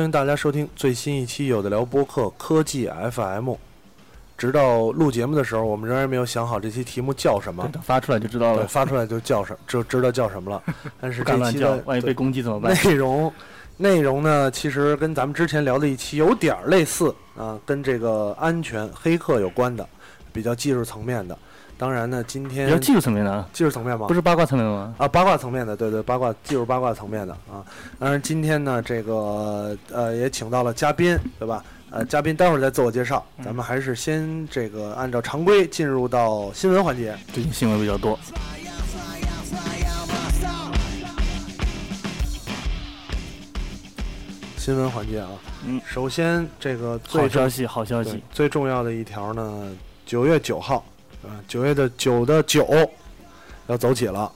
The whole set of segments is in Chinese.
欢迎大家收听最新一期《有的聊》播客科技 FM。直到录节目的时候，我们仍然没有想好这期题目叫什么。等发出来就知道对，了。发出来就叫什 就知道叫什么了。但是这期的，万一被攻击怎么办？内容内容呢，其实跟咱们之前聊的一期有点儿类似啊，跟这个安全黑客有关的，比较技术层面的。当然呢，今天比较技术层面的啊，技术层面吗？不是八卦层面的吗？啊，八卦层面的，对对，八卦技术八卦层面的啊。当然，今天呢，这个呃也请到了嘉宾，对吧？呃，嘉宾待会儿再自我介绍，嗯咱们还是先这个按照常规进入到新闻环节。最近新闻比较多。新闻环节啊，嗯，首先这个最好消息，好消息，最重要的一条呢，九月九号，啊，九月的九的九要走起了。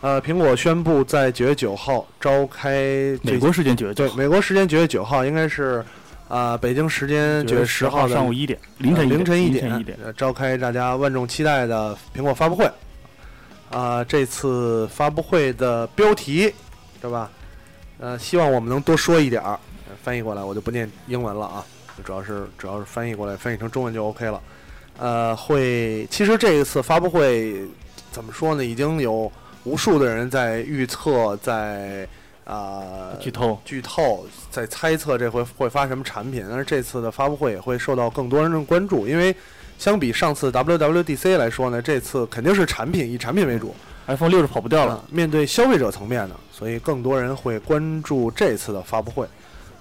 呃，苹果宣布在九月九号召开美国时间九月九对，美国时间九月九号应该是，啊、北京时间九月十号的上午一点，凌晨呃凌晨一一点一点。呃召开大家万众期待的苹果发布会。啊、这次发布会的标题，对吧？呃，希望我们能多说一点儿。呃翻译过来我就不念英文了啊，主要是主要是翻译过来，翻译成中文就 OK 了。呃，会其实这一次发布会怎么说呢？已经有无数的人在预测，在啊、剧透，剧透，在猜测这回会发什么产品，但是这次的发布会也会受到更多人的关注，因为相比上次 WWDC 来说呢，这次肯定是产品以产品为主，iPhone 六是跑不掉了啊。面对消费者层面的，所以更多人会关注这次的发布会。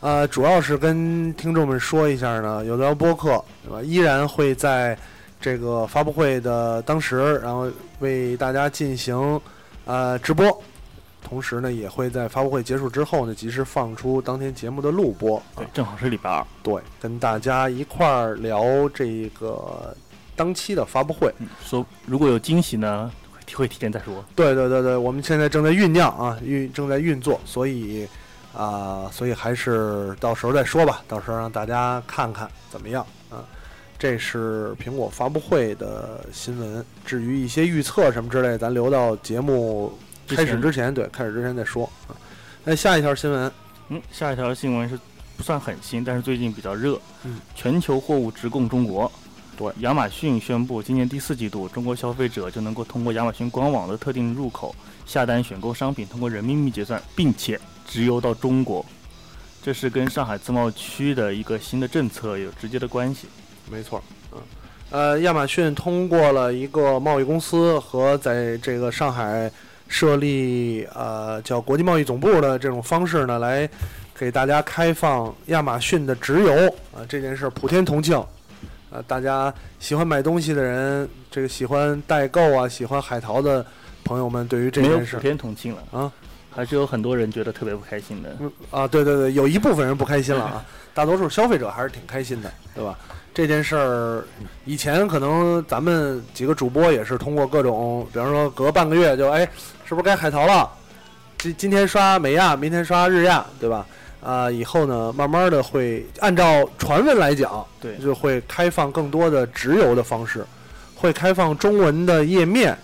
呃，主要是跟听众们说一下呢，有的聊播客对吧，依然会在这个发布会的当时，然后为大家进行呃直播，同时呢，也会在发布会结束之后呢，及时放出当天节目的录播。对，正好是礼拜二。对，跟大家一块儿聊这个当期的发布会。嗯，说如果有惊喜呢，会提会提前再说。对对对对，我们现在正在酝酿啊，运正在运作，所以啊、所以还是到时候再说吧，到时候让大家看看怎么样啊。这是苹果发布会的新闻，至于一些预测什么之类，咱留到节目开始之前，对，开始之前再说啊。那下一条新闻，嗯，下一条新闻是不算很新，但是最近比较热。嗯，全球货物直供中国。对，亚马逊宣布，今年第四季度，中国消费者就能够通过亚马逊官网的特定入口下单选购商品，通过人民币结算，并且直邮到中国。这是跟上海自贸区的一个新的政策有直接的关系。没错，嗯，呃，亚马逊通过了一个贸易公司和在这个上海设立呃叫国际贸易总部的这种方式呢，来给大家开放亚马逊的直邮啊、这件事儿普天同庆，呃，大家喜欢买东西的人，这个喜欢代购啊，喜欢海淘的朋友们，对于这件事儿普天同庆了啊，还是有很多人觉得特别不开心的。嗯啊，对对对，有一部分人不开心了啊，大多数消费者还是挺开心的，对吧？这件事儿，以前可能咱们几个主播也是通过各种，比方说隔半个月就哎，是不是该海淘了？今今天刷美亚，明天刷日亚，对吧？啊、以后呢，慢慢的会按照传闻来讲，对就会开放更多的直邮的方式，会开放中文的页面，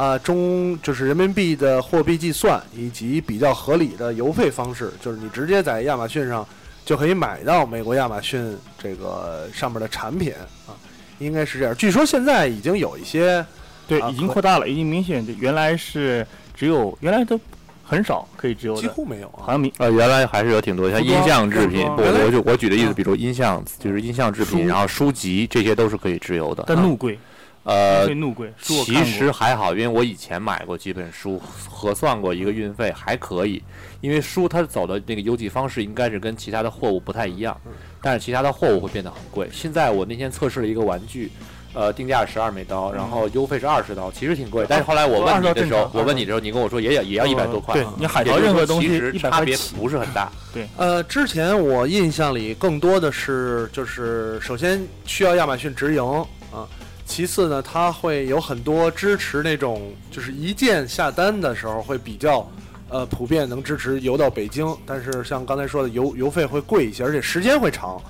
啊、中就是人民币的货币计算以及比较合理的邮费方式，就是你直接在亚马逊上就可以买到美国亚马逊这个上面的产品啊，应该是这样。据说现在已经有一些对，啊已经扩大了，已经明显就原来是只有原来都很少可以直邮几，乎没有啊，好像明呃，原来还是有挺多，像音像制品，不，服装原来我就我举的例子，啊比如音像，就是音像制品，然后书籍这些都是可以直邮的。但怒贵，呃，怒贵，其。实还好，因为我以前买过几本书，核算过一个运费还可以。因为书它走的那个邮寄方式应该是跟其他的货物不太一样，但是其他的货物会变得很贵。现在我那天测试了一个玩具，呃，定价十二美刀，然后邮费是二十刀，其实挺贵。但是后来我问你的时20刀正常，候我问你的时候，你跟我说也要也要一百多块。对你海淘任何东西其实差别，不是很大。对呃，之前我印象里更多的是，就是首先需要亚马逊直营啊，其次呢，它会有很多支持那种就是一键下单的时候会比较呃普遍能支持邮到北京，但是像刚才说的邮邮费会贵一些，而且时间会长，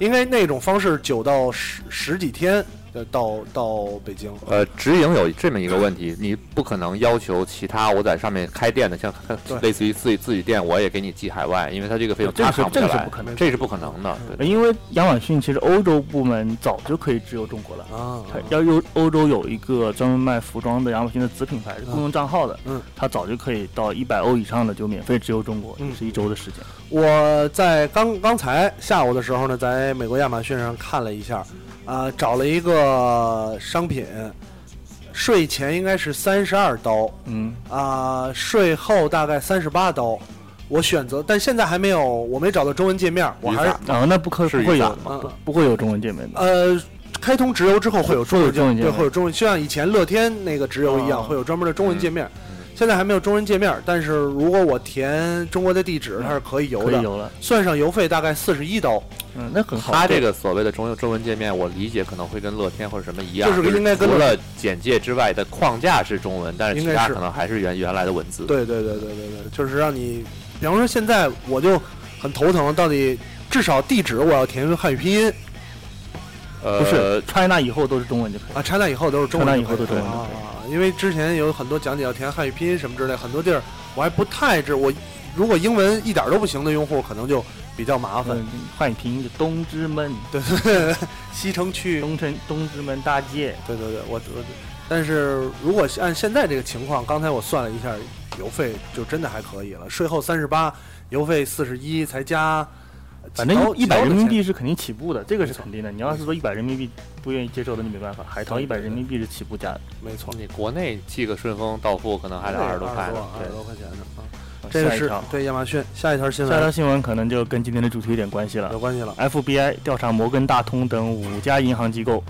因为那种方式九到十十几天呃到到北京。呃，直营有这么一个问题，你不可能要求其他我在上面开店的，像 类似于自己自己店，我也给你寄海外，因为它这个费用这个是他扛不下来这个是不可能这是不可能的。对因为亚马逊其实欧洲部门早就可以直邮中国了。啊，它要有欧洲有一个专门卖服装的亚马逊的子品牌是公用账号的，嗯，它早就可以到一百欧以上的就免费直邮中国，嗯是一周的时间。我在刚刚才下午的时候呢，在美国亚马逊上看了一下，啊、找了一个商品，税前应该是三十二刀，嗯，啊、税后大概三十八刀。我选择，但现在还没有，我没找到中文界面，我还是啊，那不可是不会有吗不不会有中文界面的。呃，开通直邮之后会有中文对，会有中文界面对会有中文，就像以前乐天那个直邮一样，哦会有专门的中文界面。嗯现在还没有中文界面，但是如果我填中国的地址，它是可以邮的，可以邮了，算上邮费大概四十一刀。嗯，那很好。它这个所谓的中中文界面，我理解可能会跟乐天或者什么一样，就是应该跟除了简介之外的框架是中文，但是其他可能还是原原来的文字。对对对对对对，就是让你，比方说现在我就很头疼，到底至少地址我要填汉语拼音呃，不是 China 以后都是中文就可以。啊，插单以后都是中文 China 以，后都是中文就可以啊，因为之前有很多讲解要填汉语拼音什么之类，很多地儿我还不太知我。如果英文一点都不行的用户，可能就比较麻烦。嗯，汉语拼音就东直门，对对对，西城区，东城东直门大街。对对对，我我，但是如果按现在这个情况，刚才我算了一下，邮费就真的还可以了，税后三十八，邮费四十一，才加，反正一百人民币是肯定起步的，这个是肯定的。你要是说一百人民币不愿意接受的，你没办法。海淘一百人民币是起步价的。没错，你国内寄个顺丰到付可能还得二十多块呢。二十，多块钱呢啊。好这个是对亚马逊下一条新闻下一条新闻可能就跟今天的主题有点关系了有。关系了。FBI 调查摩根大通等五家银行机构，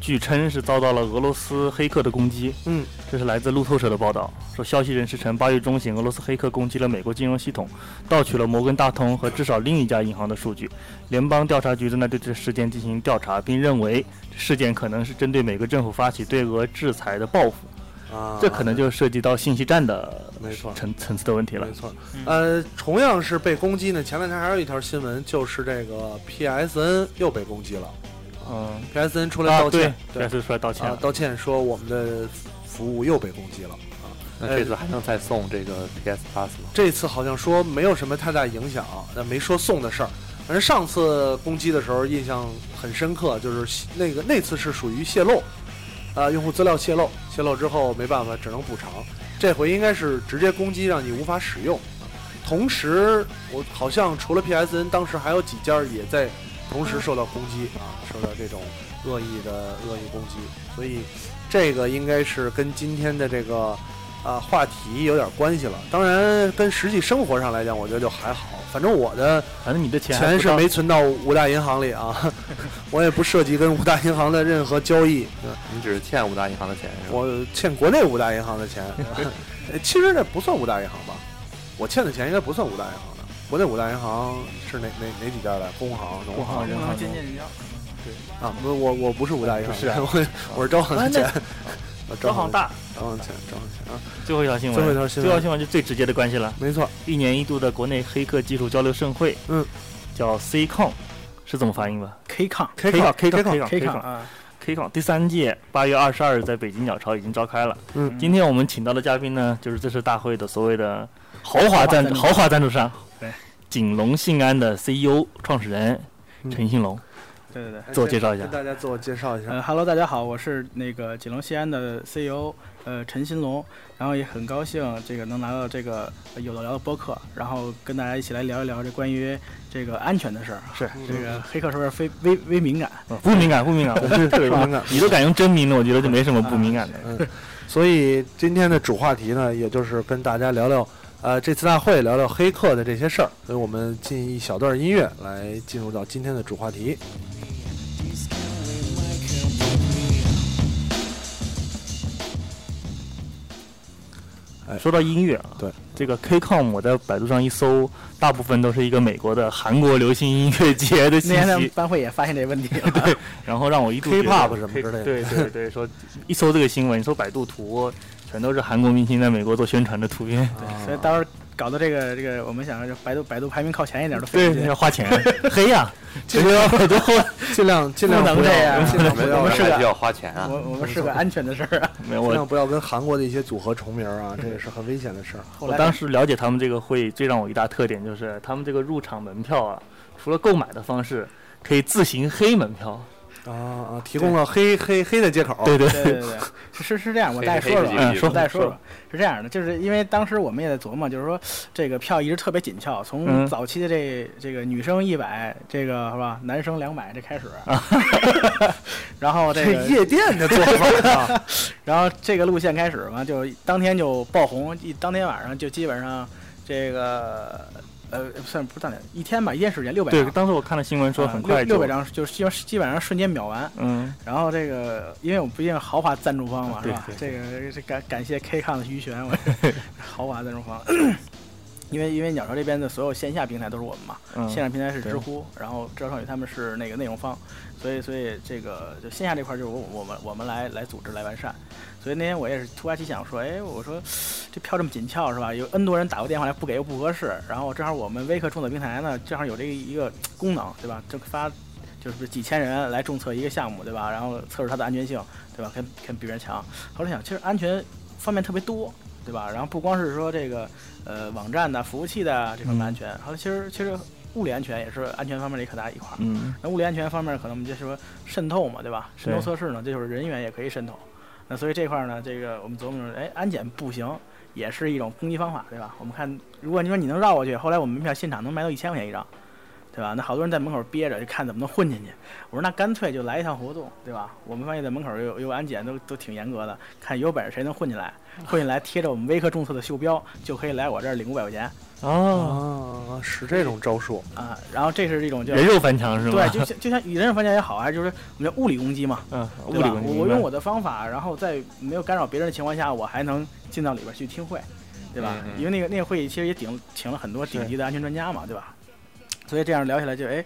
据称是遭到了俄罗斯黑客的攻击。嗯，这是来自路透社的报道，说消息人士称，八月中旬，俄罗斯黑客攻击了美国金融系统，盗取了摩根大通和至少另一家银行的数据。联邦调查局正在对这事件进行调查，并认为事件可能是针对美国政府发起对俄制裁的报复。啊，这可能就涉及到信息战的没错层层次的问题了没。错。呃，同样是被攻击呢，前两天还有一条新闻，就是这个 PSN 又被攻击了。嗯，PSN 出来啊，道歉，，PSN 出来道歉，。啊道歉说我们的服务又被攻击了。那这次还能再送这个 PS Plus 吗？这次好像说没有什么太大影响，那没说送的事儿。反正上次攻击的时候印象很深刻，就是那个那次是属于泄露，啊、用户资料泄露，泄露之后没办法，只能补偿。这回应该是直接攻击，让你无法使用。同时，我好像除了 PSN，当时还有几家也在同时受到攻击啊，受到这种恶意的恶意攻击，所以这个应该是跟今天的这个啊话题有点关系了。当然，跟实际生活上来讲，我觉得就还好。反正我的反正你的钱钱是没存到五大银行里啊，我也不涉及跟五大银行的任何交易。对你只是欠五大银行的钱是吧？我欠国内五大银行的钱，呃 其实这不算五大银行吧？我欠的钱应该不算五大银行的。国内五大银行是哪哪哪几家的？工行、农行、人行、渐渐要啊，不是我我不是五大银行，我我是招行的钱，我招行大。招行钱，招行钱啊，最后一条新闻，最后一条新闻。最后一条新闻就最直接的关系了。没错，一年一度的国内黑客技术交流盛会，嗯，叫 CCon，是怎么发音吧？K 抗 K 抗 K K 抗抗 K K 抗抗啊，K Con 第三届八月二十二日在北京鸟巢已经召开了。嗯。今天我们请到的嘉宾呢，就是这次大会的所谓的豪华赞豪华赞助豪华赞助商，对，锦龙信安的 CEO 创始人嗯。陈兴龙。对对对。哎自我介绍一下跟大家自我介绍一下。呃哈喽，大家好，我是那个锦龙西安的 CEO，呃，陈新龙。然后也很高兴这个能来到这个呃有的聊的播客，然后跟大家一起来聊一聊这关于这个安全的事儿。是这个黑客是不是非微微敏感？嗯不敏感，不敏感，我是 特别敏感你都敢用真名了，我觉得就没什么不敏感的。嗯，所以今天的主话题呢，也就是跟大家聊聊，呃，这次大会聊聊黑客的这些事儿。所以我们进一小段音乐来进入到今天的主话题。说到音乐啊，对这个 K-COM，我在百度上一搜，大部分都是一个美国的韩国流行音乐节的信息那天在，班会也发现这个问题了。对，然后让我一度 K-pop 什么之类的对对对，说一搜这个新闻，一搜百度图，全都是韩国明星在美国做宣传的图片。所以到时候搞得这个这个，我们想着百度百度排名靠前一点都费要。花钱，黑呀，尽量尽量尽量不能这样尽量不要我们是个要花钱啊。我我们是个安全的事儿啊。没有我尽量不要跟韩国的一些组合重名啊，这个是很危险的事儿。我当时了解他们这个会，最让我一大特点就是他们这个入场门票啊，除了购买的方式，可以自行黑门票。啊啊，提供了黑黑黑的接口。对对对。对 对，是是是这样，我再说说黑黑啊，是几个我再说说说，是这样的，就是因为当时我们也在琢磨，就是说这个票一直特别紧俏，从嗯。早期的这这个女生一百，这个是吧，男生两百这开始，然后这这个夜店的做法啊，然后这个路线开始嘛，就当天就爆红，一当天晚上就基本上这个呃算不是当天一天吧，一天时间六百对，当时我看了新闻说啊很快就六六百，张，就是基本基本上瞬间秒完。嗯，然后这个，因为我们毕竟是豪华赞助方嘛，是吧？对这个这感感谢 K 抗的鱼玄，我 豪华赞助方。因为因为鸟巢这边的所有线下平台都是我们嘛，嗯线上平台是知乎，然后知道少宇他们是那个内容方，所以所以这个就线下这块就是我我们我们来来组织来完善。所以那天我也是突发奇想说，哎，我说这票这么紧俏是吧？有 N 多人打过电话来不给又不合适，然后正好我们微客注册平台呢，正好有这个一个功能对吧？就发就是几千人来注册一个项目对吧？然后测试它的安全性对吧？跟跟比别人强。后来想，其实安全方面特别多对吧？然后不光是说这个呃网站的、服务器的这方面安全，后来其实其实物理安全也是安全方面的一可大一块儿。嗯，那物理安全方面，可能我们就说渗透嘛，对吧？渗透测试呢，这就是人员也可以渗透。那所以这块呢，这个我们琢磨着，哎，安检不行，也是一种攻击方法，对吧？我们看，如果你说你能绕过去，后来我们门票现场能卖到一千块钱一张，对吧？那好多人在门口憋着，就看怎么能混进去。我说那干脆就来一趟活动，对吧？我们发现在门口有有安检都都挺严格的，看有本事谁能混进来，混进来贴着我们微客注册的袖标，就可以来我这儿领五百块钱哦，啊，是这种招数。啊。然后这是一种叫人肉翻墙是吗？对，就像就像与人肉翻墙也好，还是就是我们叫物理攻击嘛，嗯，物？理攻击我我用我的方法，然后在没有干扰别人的情况下，我还能进到里边去听会，对吧？嗯嗯因为那个那个会议其实也顶请了很多顶级的安全专家嘛，对吧？所以这样聊起来就哎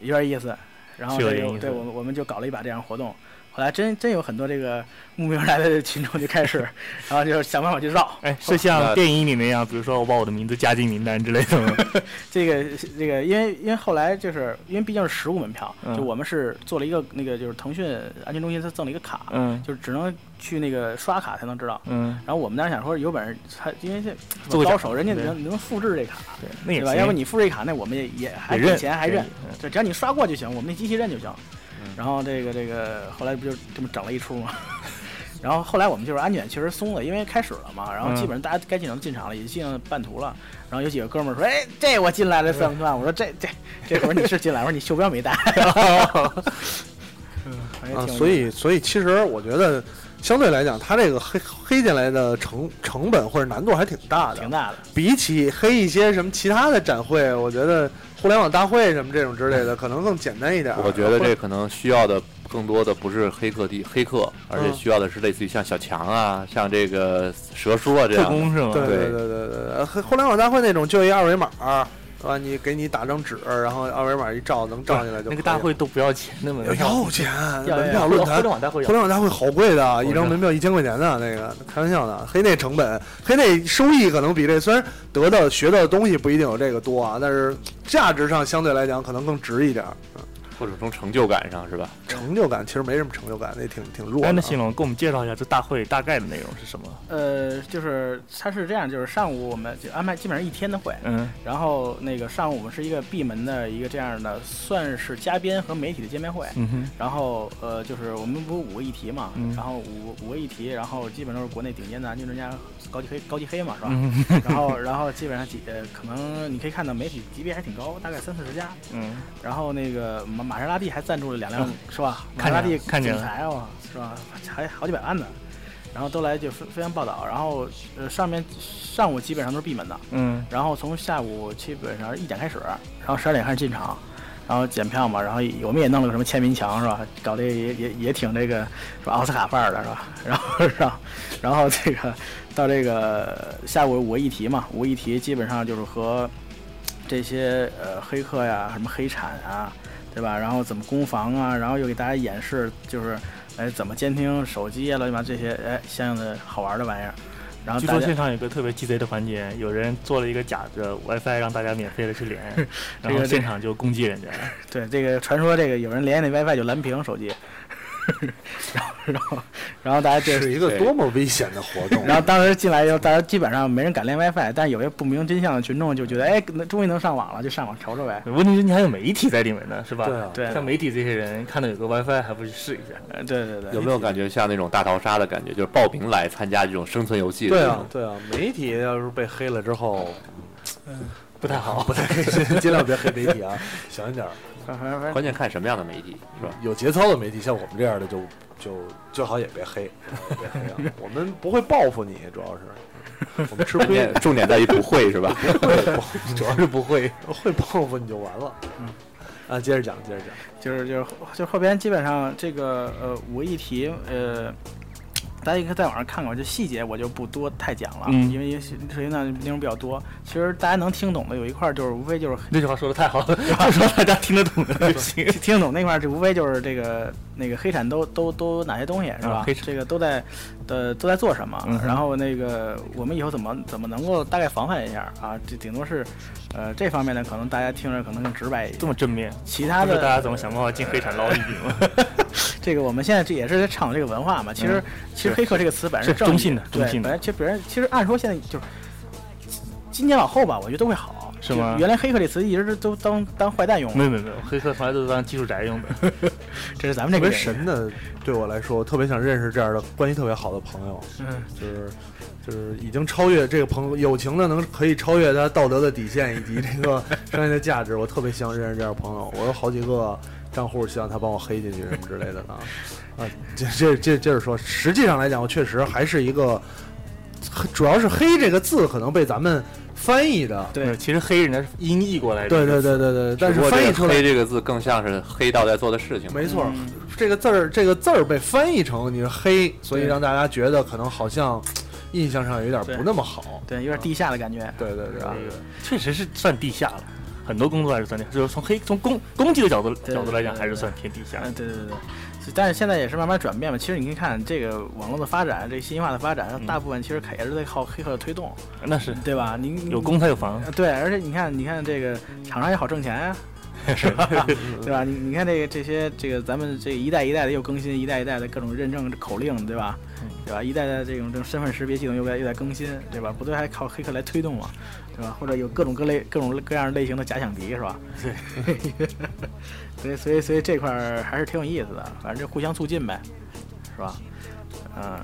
有点意思。然后是有点意思这个对我们我们就搞了一把这样活动。后来真真有很多这个慕名而来的群众就开始，然后就想办法去绕。哎，是像电影里那样，比如说我把我的名字加进名单之类的吗？这个这个，因为因为后来就是因为毕竟是实物门票，嗯就我们是做了一个那个就是腾讯安全中心他赠了一个卡，嗯就是只能去那个刷卡才能知道。嗯，然后我们当时想说，有本事他因为这做高手，人家能能复制这卡，对，那也对吧？行要不你复制这卡，那我们也也还认钱还认，只要你刷过就行，我们那机器认就行嗯。然后这个这个后来不就这么整了一出吗？然后后来我们就是安检确实松了，因为开始了嘛，然后基本上大家该进场都进场了，也进了半途了。然后有几个哥们儿说：“哎，这我进来了算不算？”我说：“这这这会儿你是进来，我说你袖标没带。”嗯，啊，所以所以其实我觉得，相对来讲，它这个黑黑进来的成成本或者难度还挺大的。挺大的。比起黑一些什么其他的展会，我觉得互联网大会什么这种之类的，可能更简单一点。我觉得这可能需要的更多的不是黑客地黑客，而且需要的是类似于像小强啊，像这个蛇叔啊这特样特。工是吗？对对对对对互联网大会那种就一二维码，是吧？你给你打张纸，然后二维码一照能照进来就。那个大会都不要钱的门票，要钱，门票论坛互联网大会互联网大会好贵的，一张门票一千块钱呢，那个开玩笑的。黑内成本，黑内收益可能比这虽然得到学到的东西不一定有这个多啊，但是价值上相对来讲可能更值一点儿。或者从成就感上是吧？成就感其实没什么成就感，那挺挺弱的哎，啊。那新龙给我们介绍一下这大会大概的内容是什么？呃，就是它是这样，就是上午我们就安排基本上一天的会，嗯然后那个上午我们是一个闭门的一个这样的，算是嘉宾和媒体的见面会。嗯哼，然后呃，就是我们不是五个议题嘛，嗯然后五五个议题，然后基本都是国内顶尖的安全专家、高级黑高级黑嘛，是吧？嗯然后然后基本上几呃，可能你可以看到媒体级别还挺高，大概三四十家。嗯，然后那个玛玛莎拉蒂还赞助了两辆，是吧？玛莎拉蒂了看见了总裁哦，是吧？还好几百万呢。然后都来就非非常报道，然后呃上面上午基本上都是闭门的，嗯然后从下午基本上一点开始，然后十二点开始进场，然后检票嘛，然后我们也弄了个什么签名墙是吧？搞得也也也挺这个是吧奥斯卡范儿的是吧？然后然后然后这个到这个下午五个议题嘛，五个议题基本上就是和这些呃黑客呀、什么黑产啊，对吧？然后怎么攻防啊，然后又给大家演示就是哎怎么监听手机啊，乱七八糟这些哎相应的好玩的玩意儿。然后据说现场有个特别鸡贼的环节，有人做了一个假的 WiFi 让大家免费的去连，然后现场就攻击人家。对，这个传说这个有人连那 WiFi 就蓝屏手机，然后然后然后大家这是一个多么危险的活动。然后当时进来以后，大家基本上没人敢连 WiFi，但是有些不明真相的群众就觉得，哎，那终于能上网了，就上网瞅瞅呗。问题是你还有媒体在里面呢，是吧？对啊对像媒体这些人看到有个 WiFi 还不去试一下？呃，对对对，有没有感觉像那种大逃杀的感觉，就是报名来参加这种生存游戏对，啊对啊，媒体要是被黑了之后，不太好。不 太尽量别黑媒体啊，小心点儿。关键看什么样的媒体是吧？有节操的媒体，像我们这样的就就最好也别黑，别黑啊！我们不会报复你，主要是我们吃亏重点在于不会是吧？主要是不会，会报复你就完了。嗯，啊，接着讲，接着讲。就是就是就后边基本上这个呃五个议题呃。大家可以在网上看看，这细节我就不多太讲了，嗯因为因为涉及到内容比较多。其实大家能听懂的有一块儿就是无非就是那句话说的太好了，就说大家听得懂的就行。听得懂那块儿，这无非就是这个那个黑产都都都哪些东西是吧？啊这个都在呃都在做什么？嗯然后那个我们以后怎么怎么能够大概防范一下啊？这顶多是呃这方面呢，可能大家听着可能更直白一点。这么正面，其他的大家怎么想办法进黑产捞一笔吗？这个我们现在这也是在倡导这个文化嘛。其实、其实黑客这个词本身是中性的对中性的本来其实别人其实按说现在就是今年往后吧，我觉得都会好。是吗原来黑客这词一直都当当坏蛋用没有没有没有，黑客从来都是当技术宅用的。这是咱们特别这个特别神的，对我来说，我特别想认识这样的关系特别好的朋友，嗯，就是就是已经超越这个朋友友情的，能可以超越他道德的底线以及这个 商业的价值。我特别希望认识这样的朋友。我有好几个账户，希望他帮我黑进去什么之类的呢。啊，这这这接着说，实际上来讲，我确实还是一个，主要是“黑”这个字可能被咱们翻译的。对其实黑人家是音译过来的。对对对对对，但是只不过这个“翻译出来黑”这个字更像是黑道在做的事情。没错，嗯这个字儿这个字儿被翻译成你是黑，所以让大家觉得可能好像印象上有点不那么好。对，有点地下的感觉。对对对吧对对，确实是算地下了，很多工作还是算地下，就是从黑从攻攻击的角度角度来讲，还是算偏地下。对对对。但是现在也是慢慢转变嘛。其实你可以看这个网络的发展，这个信息化的发展，嗯大部分其实也是在靠黑客的推动，那是对吧？你你有攻才有防。呃对，而且你看，你看这个厂商也好挣钱呀、是吧？对吧？你你看这个这些这个咱们这一代一代的又更新，一代一代的各种认证口令，对吧？对吧？一代代这种这种身份识别系统又在又在更新，对吧？不都还靠黑客来推动嘛，对吧？或者有各种各类各种各样类型的假想敌，是吧？对。所以所以所以这块儿还是挺有意思的，反正就互相促进呗，是吧？嗯呃，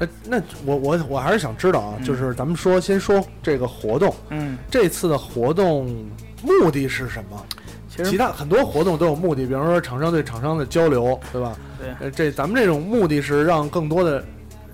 呃，那我我我还是想知道啊，嗯就是咱们说先说这个活动，嗯，这次的活动目的是什么？其实其他很多活动都有目的，比方说厂商对厂商的交流，对吧？对呃，这咱们这种目的是让更多的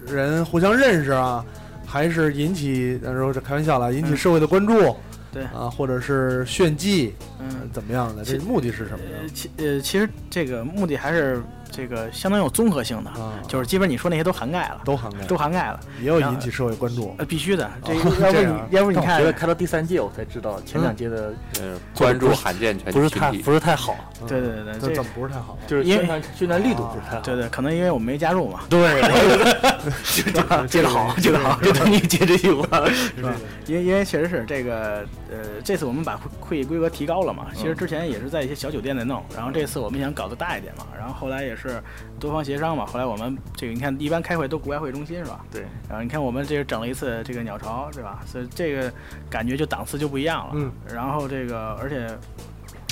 人互相认识啊，还是引起，呃，说这开玩笑了，引起嗯社会的关注，对啊，或者是炫技，呃嗯。怎么样的？这其目的是什么呃，呢？其呃，其实这个目的还是这个相当有综合性的，啊，就是基本你说那些都涵盖了，都涵盖，都涵盖了，也有引起社会关注。呃，必须的。这哦要不你要不你看开到第三届我才知道前两届的嗯，关注罕见权不是太。不是太好，对对对对，这这怎么不是太好？就是因为宣传宣传力度不是太好。对对，可能因为我们没加入嘛，对，接得好，接得好，就等你接这句话。是吧？因为因为确实是这个，呃，这次我们把会会议规格提高了嘛。其实之前也是在一些小酒店在弄，然后这次我们想搞得大一点嘛。然后后来也是多方协商嘛。后来我们这个你看，一般开会都国外会中心是吧？对，然后你看我们这个整了一次这个鸟巢是吧？所以这个感觉就档次就不一样了。嗯。然后这个而且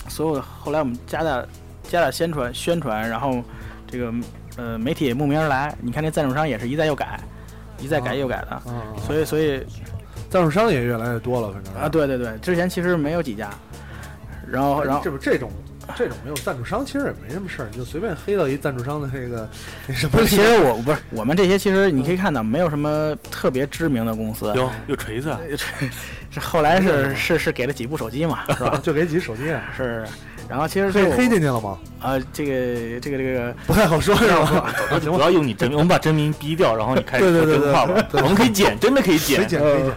所有的后来我们加大加大宣传宣传，然后这个呃媒体也慕名而来。你看那赞助商也是一再又改，一再改又改的。啊，所以所以赞助商也越来越多了，反正啊，。对对对，之前其实没有几家，然后然后这不这种这种没有赞助商，其实也没什么事儿，你就随便黑到一赞助商的这个 那什么。其实我不是我们这些，其实你可以看到没有什么特别知名的公司，有有锤子 啊，是后来是是是给了几部手机嘛，是吧？就给几手机啊，是，然后其实这黑黑进去了吗？啊，这个这个这个不太好说，是吧？不 要用你真名，我们把真名逼掉，然后你开始对对对说真话吧。我们可以剪，真的可以剪，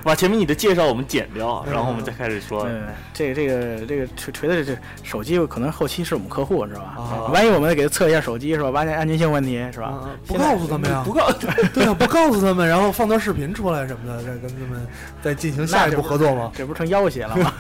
把前面你的介绍我们剪掉，然后我们再开始说。对，这个这个这个锤锤的这手机可能后期是我们客户是吧？啊万一我们给他测一下手机是吧？发现安全性问题是吧啊？不告诉他们呀，不告对啊，不告诉他们，然后放段视频出来什么的，再跟他们再进行下一步合作吗？这不成要挟了吗？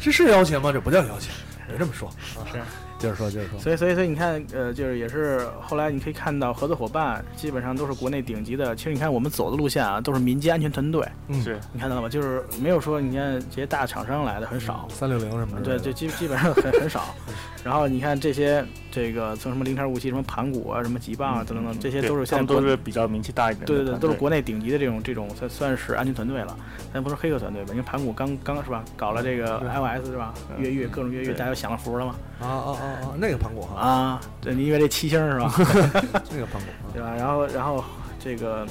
这是要挟吗？这不叫要挟，别这么说。啊是，接着说，接着说。所以，所以，所以你看，呃，就是也是后来你可以看到合作伙伴基本上都是国内顶级的。其实你看我们走的路线啊，都是民间安全团队，嗯是你看到了吗？就是没有说你看这些大厂商来的很少，三六零什么的，对，就基基本上很很少。然后你看这些这个从什么零点五七、什么盘古啊、什么极棒啊等等等，这些都是现在都是比较名气大一点的。对对对，都是国内顶级的这种这种算算是安全团队了，但不是黑客团队吧？因为盘古刚刚是吧，搞了这个 iOS 是吧？嗯越狱各种越狱，大家都享了福了嘛？啊啊啊啊，那个盘古哈，啊，对，你以为这七星是吧？那个盘古对吧？然后然后这个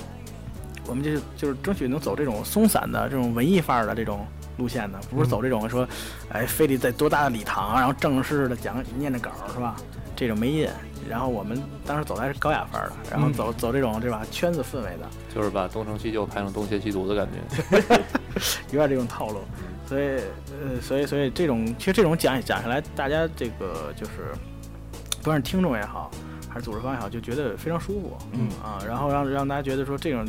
我们就是就是争取能走这种松散的这种文艺范儿的这种路线的，不是走这种说，哎，非得在多大的礼堂，然后正式的讲念着稿是吧？这种没劲。然后我们当时走的还是高雅范儿的，然后走、走这种对吧圈子氛围的，就是把东成西就拍成东邪西毒的感觉。有点这种套路。所以呃，所以所以这种其实这种讲讲下来，大家这个就是不管是听众也好，还是组织方也好，就觉得非常舒服。嗯啊，然后让让大家觉得说这种，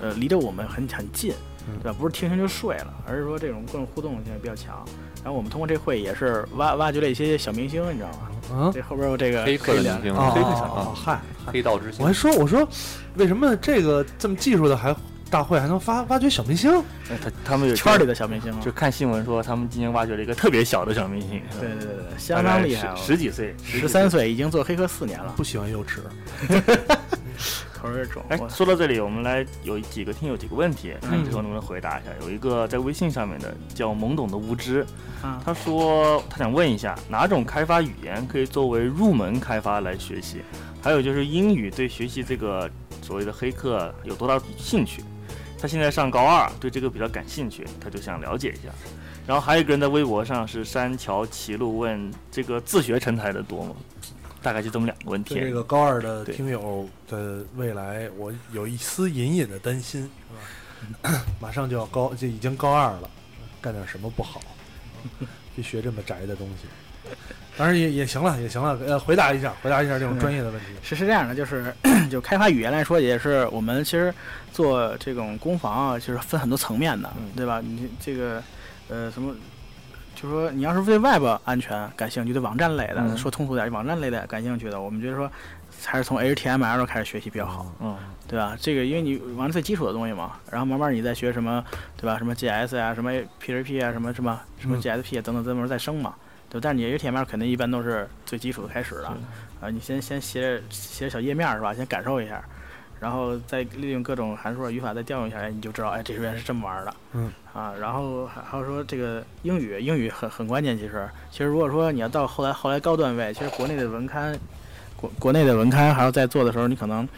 呃，离着我们很很近，嗯对吧？不是听听就睡了，而是说这种各种互动性比较强。然后我们通过这会也是挖挖掘了一些小明星，你知道吗？啊这后边有这个黑客的明星，啊黑啊啊！嗨，黑道之星我还。说我说，为什么这个这么技术的还大会还能发挖掘小明星？哎他他们有圈里的小明星吗，就看新闻说他们今年挖掘了一个特别小的小明星，对对对对，相当厉害，十十几岁，十三岁已经做黑客四年了，不喜欢幼稚，口味重。哎，我说到这里，我们来有几个听友几个问题，看最后能不能回答一下。有一个在微信上面的叫懵懂的无知，啊，他说他想问一下，哪种开发语言可以作为入门开发来学习？还有就是英语对学习这个所谓的黑客有多大兴趣？他现在上高二，对这个比较感兴趣，他就想了解一下。然后还有一个人在微博上是山桥齐路问这个自学成才的多吗？大概就这么两个问题。这个高二的听友的未来，我有一丝隐隐的担心，是吧？马上就要高，就已经高二了，干点什么不好？就学这么宅的东西，当然也也行了，也行了。呃，回答一下，回答一下这种专业的问题。是是这样的，就是 就开发语言来说，也是我们其实做这种攻防啊，就是分很多层面的，嗯对吧？你这个呃什么，就是说你要是对 Web 安全感兴趣，对网站类的，嗯说通俗点，网站类的感兴趣的，我们觉得说还是从 HTML 开始学习比较好。嗯，对吧？这个因为你玩最基础的东西嘛，然后慢慢你再学什么，对吧？什么 GS 啊，什么 PHP 啊，什么什么什么嗯 GSP 啊等等，这么再升嘛。对，但是你 HTML 肯定一般都是最基础的开始了，啊，你先先写写小页面是吧？先感受一下，然后再利用各种函数、语法再调用一下，哎，你就知道，哎，这原来是这么玩的。嗯。啊，然后还还有说这个英语，英语很很关键。其实，其实如果说你要到后来后来高段位，其实国内的文刊，国国内的文刊还要在做的时候，你可能，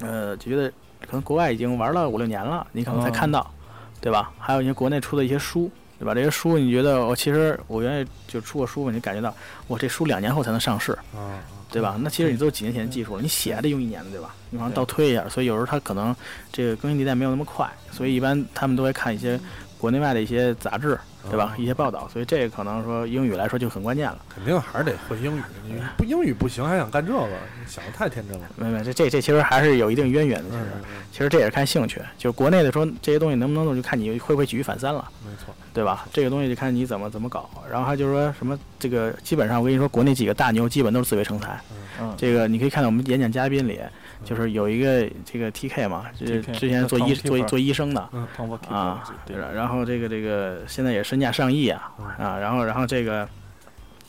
呃，就觉得可能国外已经玩了五六年了，你可能才哦看到，对吧？还有一些国内出的一些书，对吧？这些书你觉得我其实我原来就出过书嘛，你感觉到我这书两年后才能上市，啊，对吧？那其实你都是几年前的技术了，你写还得用一年的，对吧？你往上倒推一下，所以有时候它可能这个更新迭代没有那么快，所以一般他们都会看一些国内外的一些杂志，对吧？一些报道，所以这个可能说英语来说就很关键了。肯定还是得会英语，你不英语不行，还想干这个，你想的太天真了。没没，这这这其实还是有一定渊源的，其实嗯，其实这也是看兴趣，就是国内的说这些东西能不能弄，就看你会不会举一反三了。没错，对吧？这个东西就看你怎么怎么搞。然后还就是说什么这个，基本上我跟你说，国内几个大牛基本都是自学成才。嗯，这个你可以看到我们演讲嘉宾里，就是有一个这个 TK 嘛，就是之前做医做做医生的。啊，对，然然后这个这个现在也身价上亿啊啊，然后然后这个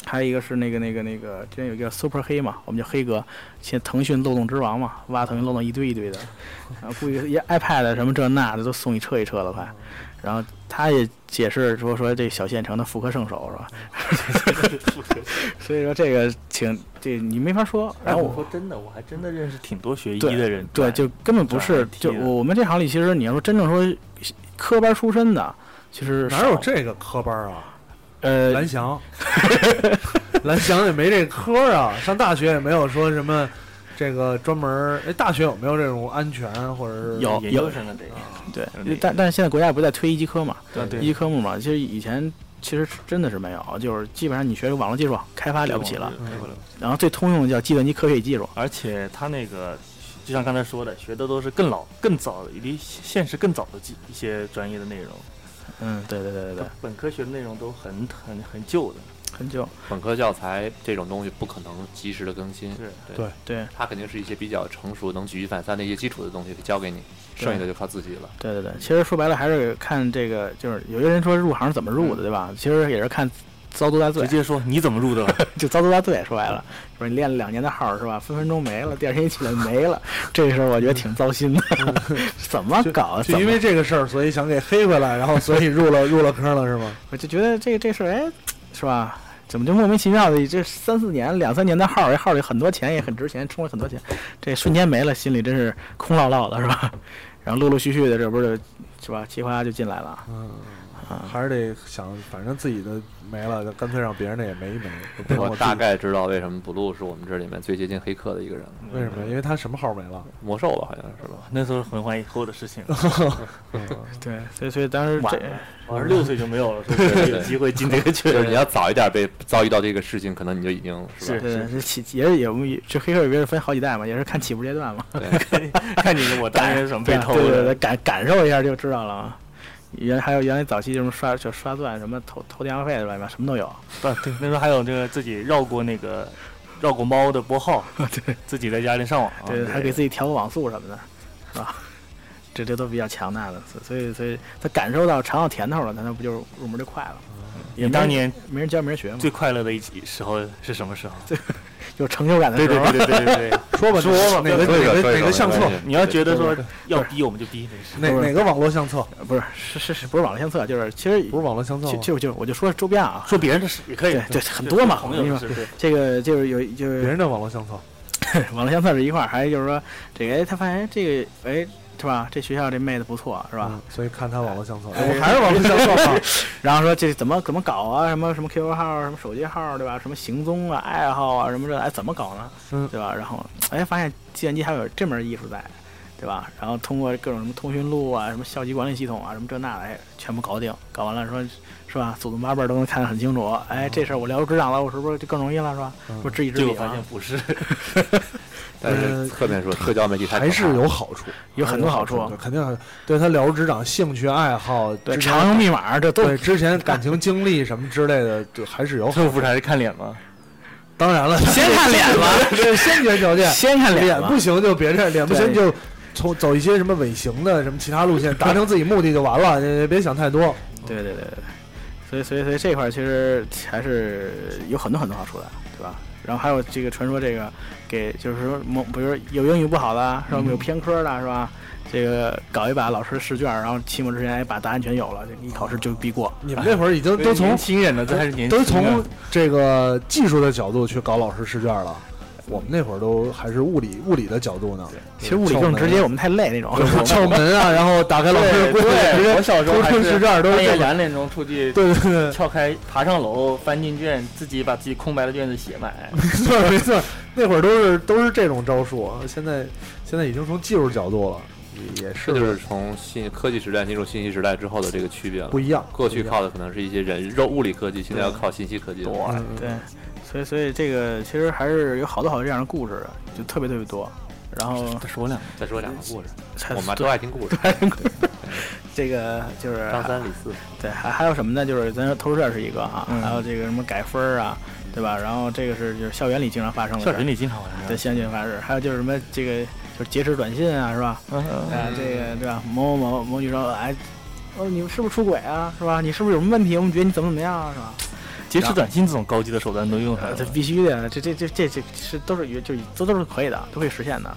还有一个是那个那个那个之前有一个 Super 黑嘛，我们叫黑哥，现在腾讯漏洞之王嘛，挖腾讯漏洞一堆一堆的，然后估计一 iPad 什么这那的都送一车一车了快，然后他也解释说说这小县城的妇科圣手是吧？所以说这个挺这你没法说，然然后后我我说真的，我还真的认识挺多学医的人，对，就根本不是，就我我们这行里，其实你要说真正说科班出身的，其实哪有这个科班啊？呃蓝翔，蓝翔也没这科啊。上大学也没有说什么这个专门儿。哎，大学有没有这种安全或者是有研究生的这个，对嗯，但但是现在国家不是在推一级科嘛，对对一级科目嘛，其实以前其实真的是没有，就是基本上你学个网络技术开发了不起了，嗯然后最通用的叫计算机科学与技术，而且他那个，就像刚才说的，学的都是更老、更早的，离现实更早的技一些专业的内容。嗯，对对对对对，本科学的内容都很很很旧的。很久，本科教材这种东西不可能及时的更新，是对对它肯定是一些比较成熟、能举一反三的一些基础的东西教给你，剩下的就靠自己了。对对对，其实说白了还是看这个，就是有些人说入行怎么入的，对吧？其实也是看遭多大罪直，接说你怎么入的？就遭多大罪。说白了，说你练了两年的号是吧？分分钟没了，第二天一起来没了，这时候我觉得挺糟心的。怎么搞？就因为这个事儿，所以想给黑回来，然后所以入了入了坑了，是吗？我就觉得这这事儿，哎，是吧？怎么就莫名其妙的这三四年、两三年的号，这号里很多钱也很值钱，充了很多钱，这瞬间没了，心里真是空落落的，是吧？然后陆陆续续的，这不是是吧？齐花就进来了嗯，还是得想，反正自己的没了，就干脆让别人的也没一没。我大概知道为什么 blue 是我们这里面最接近黑客的一个人了，为什么？因为他什么号没了？魔兽吧，好像是吧？那时候很怀以后的事情，嗯 对，所以所以当时这，我二十六岁就没有了，说不定有机会进这个圈。就是你要早一点被遭遇到这个事情，可能你就已经是吧？对对，起也是有这黑客里边分好几代嘛，也是看起步阶段嘛，看你我当年怎么被偷对对对，的。感感受一下就知道了嘛。原还有原来早期就是刷就刷钻什么投投电话费是吧？什么都有。对对，那时候还有这个自己绕过那个绕过猫的拨号，对自己在家里上网啊，对，还给自己调个网速什么的，是吧？这这都比较强大的，所所以所以他感受到尝到甜头了，那他不就入门就快了？你当年没人教没人学嘛，最快乐的一集时候是什么时候？有成就感的对时候。对对对对对对，说吧，说吧，哪个哪个哪个相册？你要觉得说要逼我们就逼，哪哪个网络相册？不是是是是不是网络相册，就是其实不是网络相册吗？就就就我就说周边啊，说别人的事也可以对，很多嘛，朋友的事对。这个就是有就是别人的网络相册。网络相册是一块儿，还有就是说这个哎，他发现哎这个哎是吧？这学校这妹子不错是吧？嗯，所以看她网络相册，还是网络相册啊。然后说这怎么怎么搞啊？什么什么 QQ 号、什么手机号，对吧？什么行踪啊、爱好啊，什么这，哎，怎么搞呢？嗯对吧？然后哎，发现计算机还有这门艺术在，对吧？然后通过各种什么通讯录啊、什么校级管理系统啊、什么这那的，哎，全部搞定。搞完了说，是吧？祖宗八辈都能看得很清楚。哎，这事儿我了如指掌了，我是不是就更容易了？是吧？嗯不是知己知彼吗结果发现？不是，但是侧面说，社交媒体还是有好处，有很多好处对肯定是对他了如指掌，兴趣爱好，对，常用密码这都对之前感情经历什么之类的，就还是有好处。最后不是还是看脸吗？当然了，先看脸吧，这是先决条件。先看吧脸不行就别这样，脸不行就从走一些什么尾行的什么其他路线，达成自己目的就完了，也别想太多。对对对对对，所以所以所以这块儿其实还是有很多很多好处的，对吧？然后还有这个传说，这个给就是说某，比如说有英语不好的，是吧？有偏科的，是吧？这个搞一把老师试卷，然后期末之前哎把答案全有了，这一考试就必过。你们那会儿已经都从年轻人呢，这还是年轻人都从这个技术的角度去搞老师试卷了。我们那会儿都还是物理物理的角度呢。其实物理更直接，我们太累那种。敲门啊，然后打开老师的柜，直接我小时候还偷听是试卷都是半夜这个。两点钟出去 对对对，撬开爬上楼翻进卷，自己把自己空白的卷子写满。没错没错，那会儿都是都是这种招数啊。现在现在已经从技术角度了，也是这就是从信科技时代进入信息时代之后的这个区别了不。一样。过去靠的可能是一些人肉物理科技，现在要靠信息科技了。嗯对，所以所以这个其实还是有好多好多这样的故事的，就特别特别多。然后再说两个，再说两个故事，我们都爱听故事。这个就是张三李四，对，还还有什么呢？就是咱说偷试是一个哈，嗯还有这个什么改分儿啊，对吧？然后这个是就是校园里经常发生的校园里经常发生对，校园里发生的事，还有就是什么这个就是劫持短信啊，是吧？嗯嗯啊，这个对吧？某某某某女生，哎，哦，你是不是出轨啊？是吧？你是不是有什么问题？我们觉得你怎么怎么样啊？是吧？劫持短信这种高级的手段都用上了，这。必须的，这这这这这是都是就都都是可以的，都可以实现的。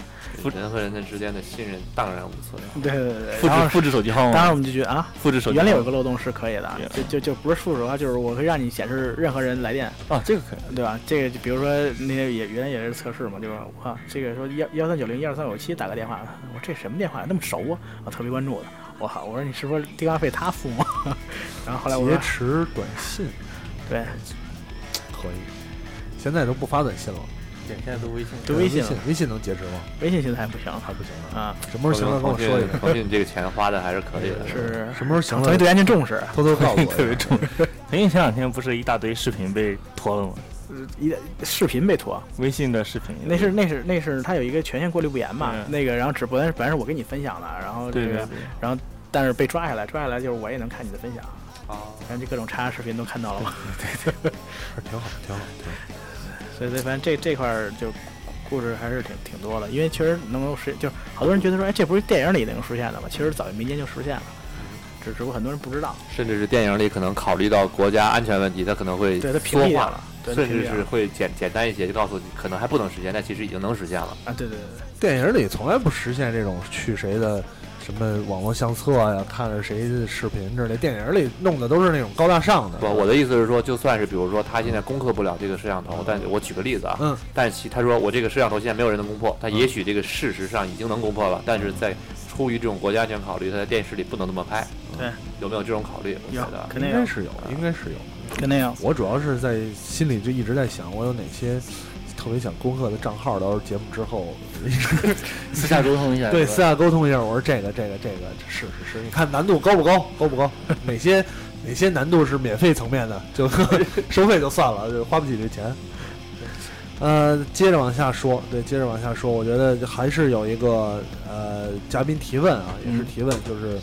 人和人的之间的信任荡然无存。对对对对。复制复制手机号码，当然我们就觉得啊，复制手机。原来有个漏洞是可以的，就就就不是复制的话，就是我可以让你显示任何人来电，啊，这个可以。对吧？这个就比如说那些也原来也是测试嘛，就是哇，这个说幺幺三九零一二三五七打个电话，我这什么电话那么熟啊？我特别关注的，我好，我说你是不是电话费他付吗？然后后来我说劫持短信对，可以，现在都不发短信了。对，现在都微信。都微信了，微信能截止吗？微信现在还不行还不行了。啊，什么时候行了？跟我说一腾下。讯这个钱花的还是可以的。是什么时候行了腾讯对安全重视，偷偷告诉我。特别重视。腾讯前两天不是一大堆视频被拖了吗？一视频被拖，微信的视频，那是那是那是它有一个权限过滤不严嘛，嗯那个然后只本来本来是我跟你分享的，然后这个对对对，但是被抓下来，抓下来就是我也能看你的分享，啊，然后这各种插视频都看到了嘛，是挺好，挺好，挺好。所以所以反正这这块儿就故事还是挺挺多的，因为确实能够实，就是好多人觉得说，哎，这不是电影里能实现的吗？其实早就民间就实现了，只只不过很多人不知道，甚至是电影里可能考虑到国家安全问题，他可能会对他屏蔽掉了，甚至是会简简单一些，就告诉你可能还不能实现，但其实已经能实现了。啊，对对对对。电影里从来不实现这种去谁的什么网络相册呀、看着谁的视频之类，电影里弄的都是那种高大上的。不，我的意思是说，就算是比如说他现在攻克不了这个摄像头，但是我举个例子啊，嗯，但其他说我这个摄像头现在没有人能攻破，但也许这个事实上已经能攻破了，但是在出于这种国家安全考虑，他在电视里不能那么拍。对，有没有这种考虑？我觉得肯定有应该，是有，应该是有。肯定有。我主要是在心里就一直在想，我有哪些特别想攻克的账号，到时候节目之后 私下沟通一下。对私下沟通一下。我说这个这个这个是是是，你看难度高不高？高不高？哪些哪些难度是免费层面的，就 收费就算了，就花不起这钱。呃，接着往下说，对，接着往下说，我觉得还是有一个呃嘉宾提问啊，也是嗯提问，就是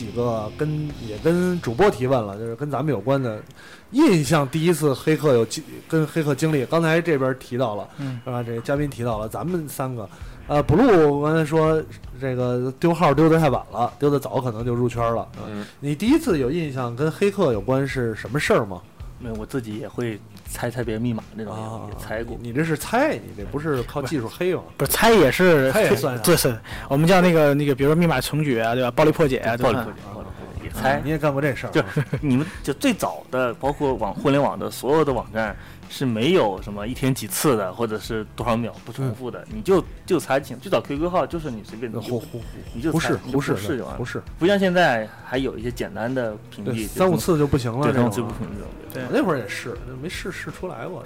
几个跟也跟主播提问了，就是跟咱们有关的印象。第一次黑客有经跟黑客经历，刚才这边提到了，嗯，是吧？这个嘉宾提到了，咱们三个，呃，blue 刚才说这个丢号丢的太晚了，丢的早可能就入圈了。嗯，你第一次有印象跟黑客有关是什么事儿吗？没有，我自己也会猜猜别人密码那种，啊也也猜过。你你这是猜，你这不是靠技术黑吗？不是猜也是，猜也算啊对是，我们叫那个那个，比如说密码重举啊，对吧？暴力破解啊，对吧？暴力破解，暴力破解也猜。你也干过这事儿？就 你们就最早的，包括网互联网的所有的网站是没有什么一天几次的，或者是多少秒不重复的，你就就猜清。最早 QQ 号就是你随便呼呼呼你就胡适猜你就胡适胡适就完了胡适，不像现在还有一些简单的屏对，蔽，三五次就不行了。对，这种啊这种就不屏蔽了。对我那会儿也是，没试试出来过。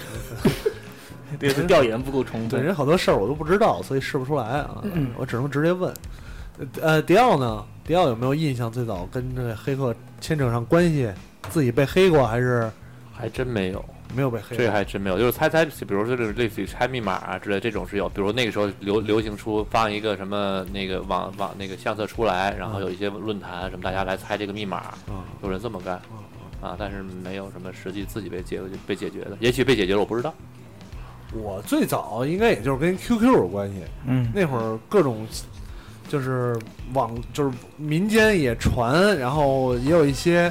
对，是调研不够充分对，分。人好多事儿我都不知道，所以试不出来啊。我只能直接问。呃，迪奥呢？迪奥有没有印象？最早跟这个黑客牵扯上关系，自己被黑过还是还真没有，没有被黑？这个还真没有。就是猜猜，比如说这种类似于猜密码啊之类，这种是有。比如那个时候流流行出放一个什么那个网网那个相册出来，然后有一些论坛什么，大家来猜这个密码，嗯有人这么干。啊，但是没有什么实际自己被解被解决的，也许被解决了，我不知道。我最早应该也就是跟 QQ 有关系，嗯，那会儿各种就是网就是民间也传，然后也有一些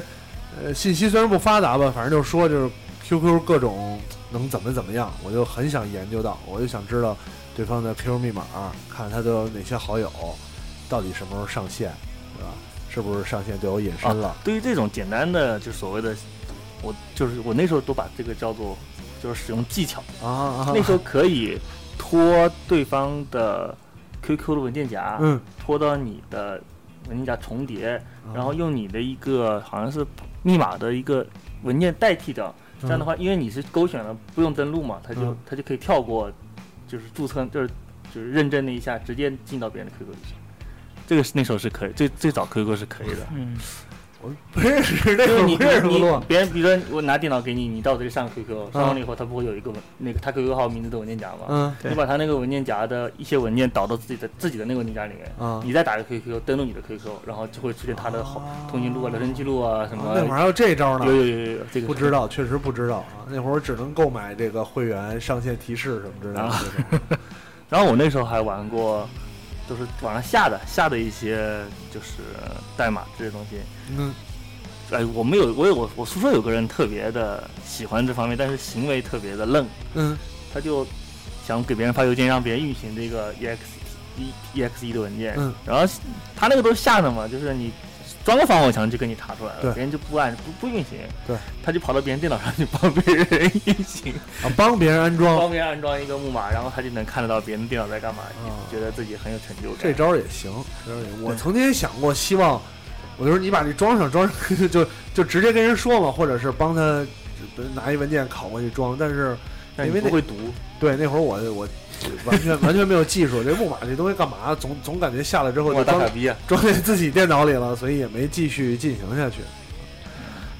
呃信息虽然不发达吧，反正就说就是 QQ 各种能怎么怎么样，我就很想研究到，我就想知道对方的 QQ 密码，看他都有哪些好友，到底什么时候上线，对吧？是不是上线对我隐身了？对于这种简单的，就所谓的，我就是我那时候都把这个叫做就是使用技巧。啊啊！那时候可以拖对方的 QQ 的文件夹，嗯，拖到你的文件夹重叠，嗯然后用你的一个好像是密码的一个文件代替掉。这样的话，因为你是勾选了不用登录嘛，它就嗯它就可以跳过，就是注册就是就是认证那一下，直接进到别人的 QQ 里去。这个是那时候是可以，最最早 QQ 是可以的。嗯，我不认识这个，就是你不认识别人比如说我拿电脑给你，你到这里上 QQ，上完了以后，他不会有一个文那个他 QQ 号名字的文件夹吗？嗯你把他那个文件夹的一些文件导到自己的自己的那个文件夹里面，啊，你再打个 QQ 登录你的 QQ，然后就会出现他的好通讯录啊、聊天记录啊什么。那会儿还有这招呢有。有有有有这个不知道，确实不知道啊。那会儿我只能购买这个会员上线提示什么之类的。然后我那时候还玩过，就是网上下的下的一些就是代码这些东西。嗯哎，我们有我有我我宿舍有个人特别的喜欢这方面，但是行为特别的愣，嗯他就想给别人发邮件，让别人运行这个 ex e exe 的文件。嗯然后他那个都是下的嘛，就是你装个防火墙就给你查出来了，别人就不按不不运行。对，他就跑到别人电脑上去帮别人运行。啊，帮别人安装帮别人安装一个木马，然后他就能看得到别人电脑在干嘛，啊觉得自己很有成就感。这招也行。这招也我曾经也想过，希望我就说你把这装上，装上 就就直接跟人说嘛，或者是帮他拿一文件拷过去装。但是因为那不会读，对那会儿我我完全 完全没有技术，这木马这东西干嘛？总总感觉下来之后就装大傻逼啊！装在自己电脑里了，所以也没继续进行下去。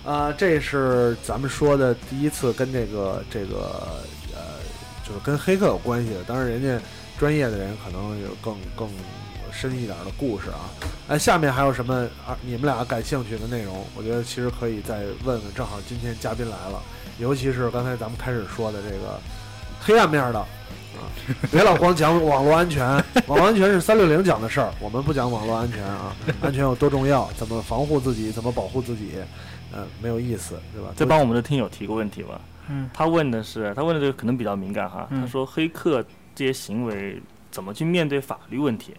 啊、这是咱们说的第一次跟这个这个呃，就是跟黑客有关系的。当然，人家专业的人可能有更更深一点的故事啊。哎，下面还有什么啊？你们俩感兴趣的内容？我觉得其实可以再问问。正好今天嘉宾来了，尤其是刚才咱们开始说的这个黑暗面的啊，别老光讲网络安全，网络安全是三六零讲的事儿，我们不讲网络安全啊。安全有多重要，怎么防护自己，怎么保护自己，呃、没有意思，对吧？再帮我们的听友提个问题吧。嗯，他问的是，他问的这个可能比较敏感哈。嗯他说黑客这些行为怎么去面对法律问题，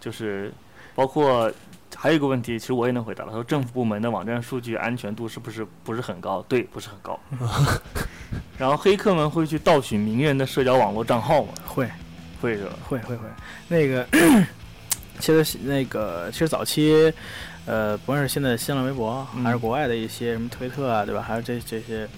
就是包括还有一个问题，其实我也能回答了。他说政府部门的网站数据安全度是不是不是很高？对，不是很高。然后黑客们会去盗取名人的社交网络账号吗？会会是吧？会会会，那个 其实那个其实早期，呃，不管是现在的新浪微博，嗯还是国外的一些什么推特啊，对吧？还有这这些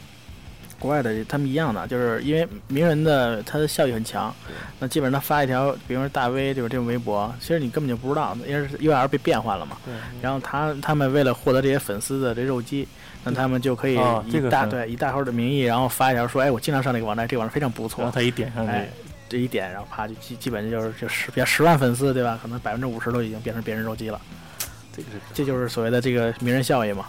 国外的，他们一样的，就是因为名人的他的效益很强，那基本上他发一条，比如说大 V 就是这种微博，其实你根本就不知道，因为是 URL 被变换了嘛。对。然后他他们为了获得这些粉丝的这肉鸡，那他们就可以以大、对以大号的名义，然后发一条说，哎，我经常上那个网站，这个网站非常不错然后。他一点上去，哎，这一点，然后啪就基基本就是就十别十万粉丝，对吧？可能百分之五十都已经变成别人肉鸡了，这个是这就是所谓的这个名人效应嘛，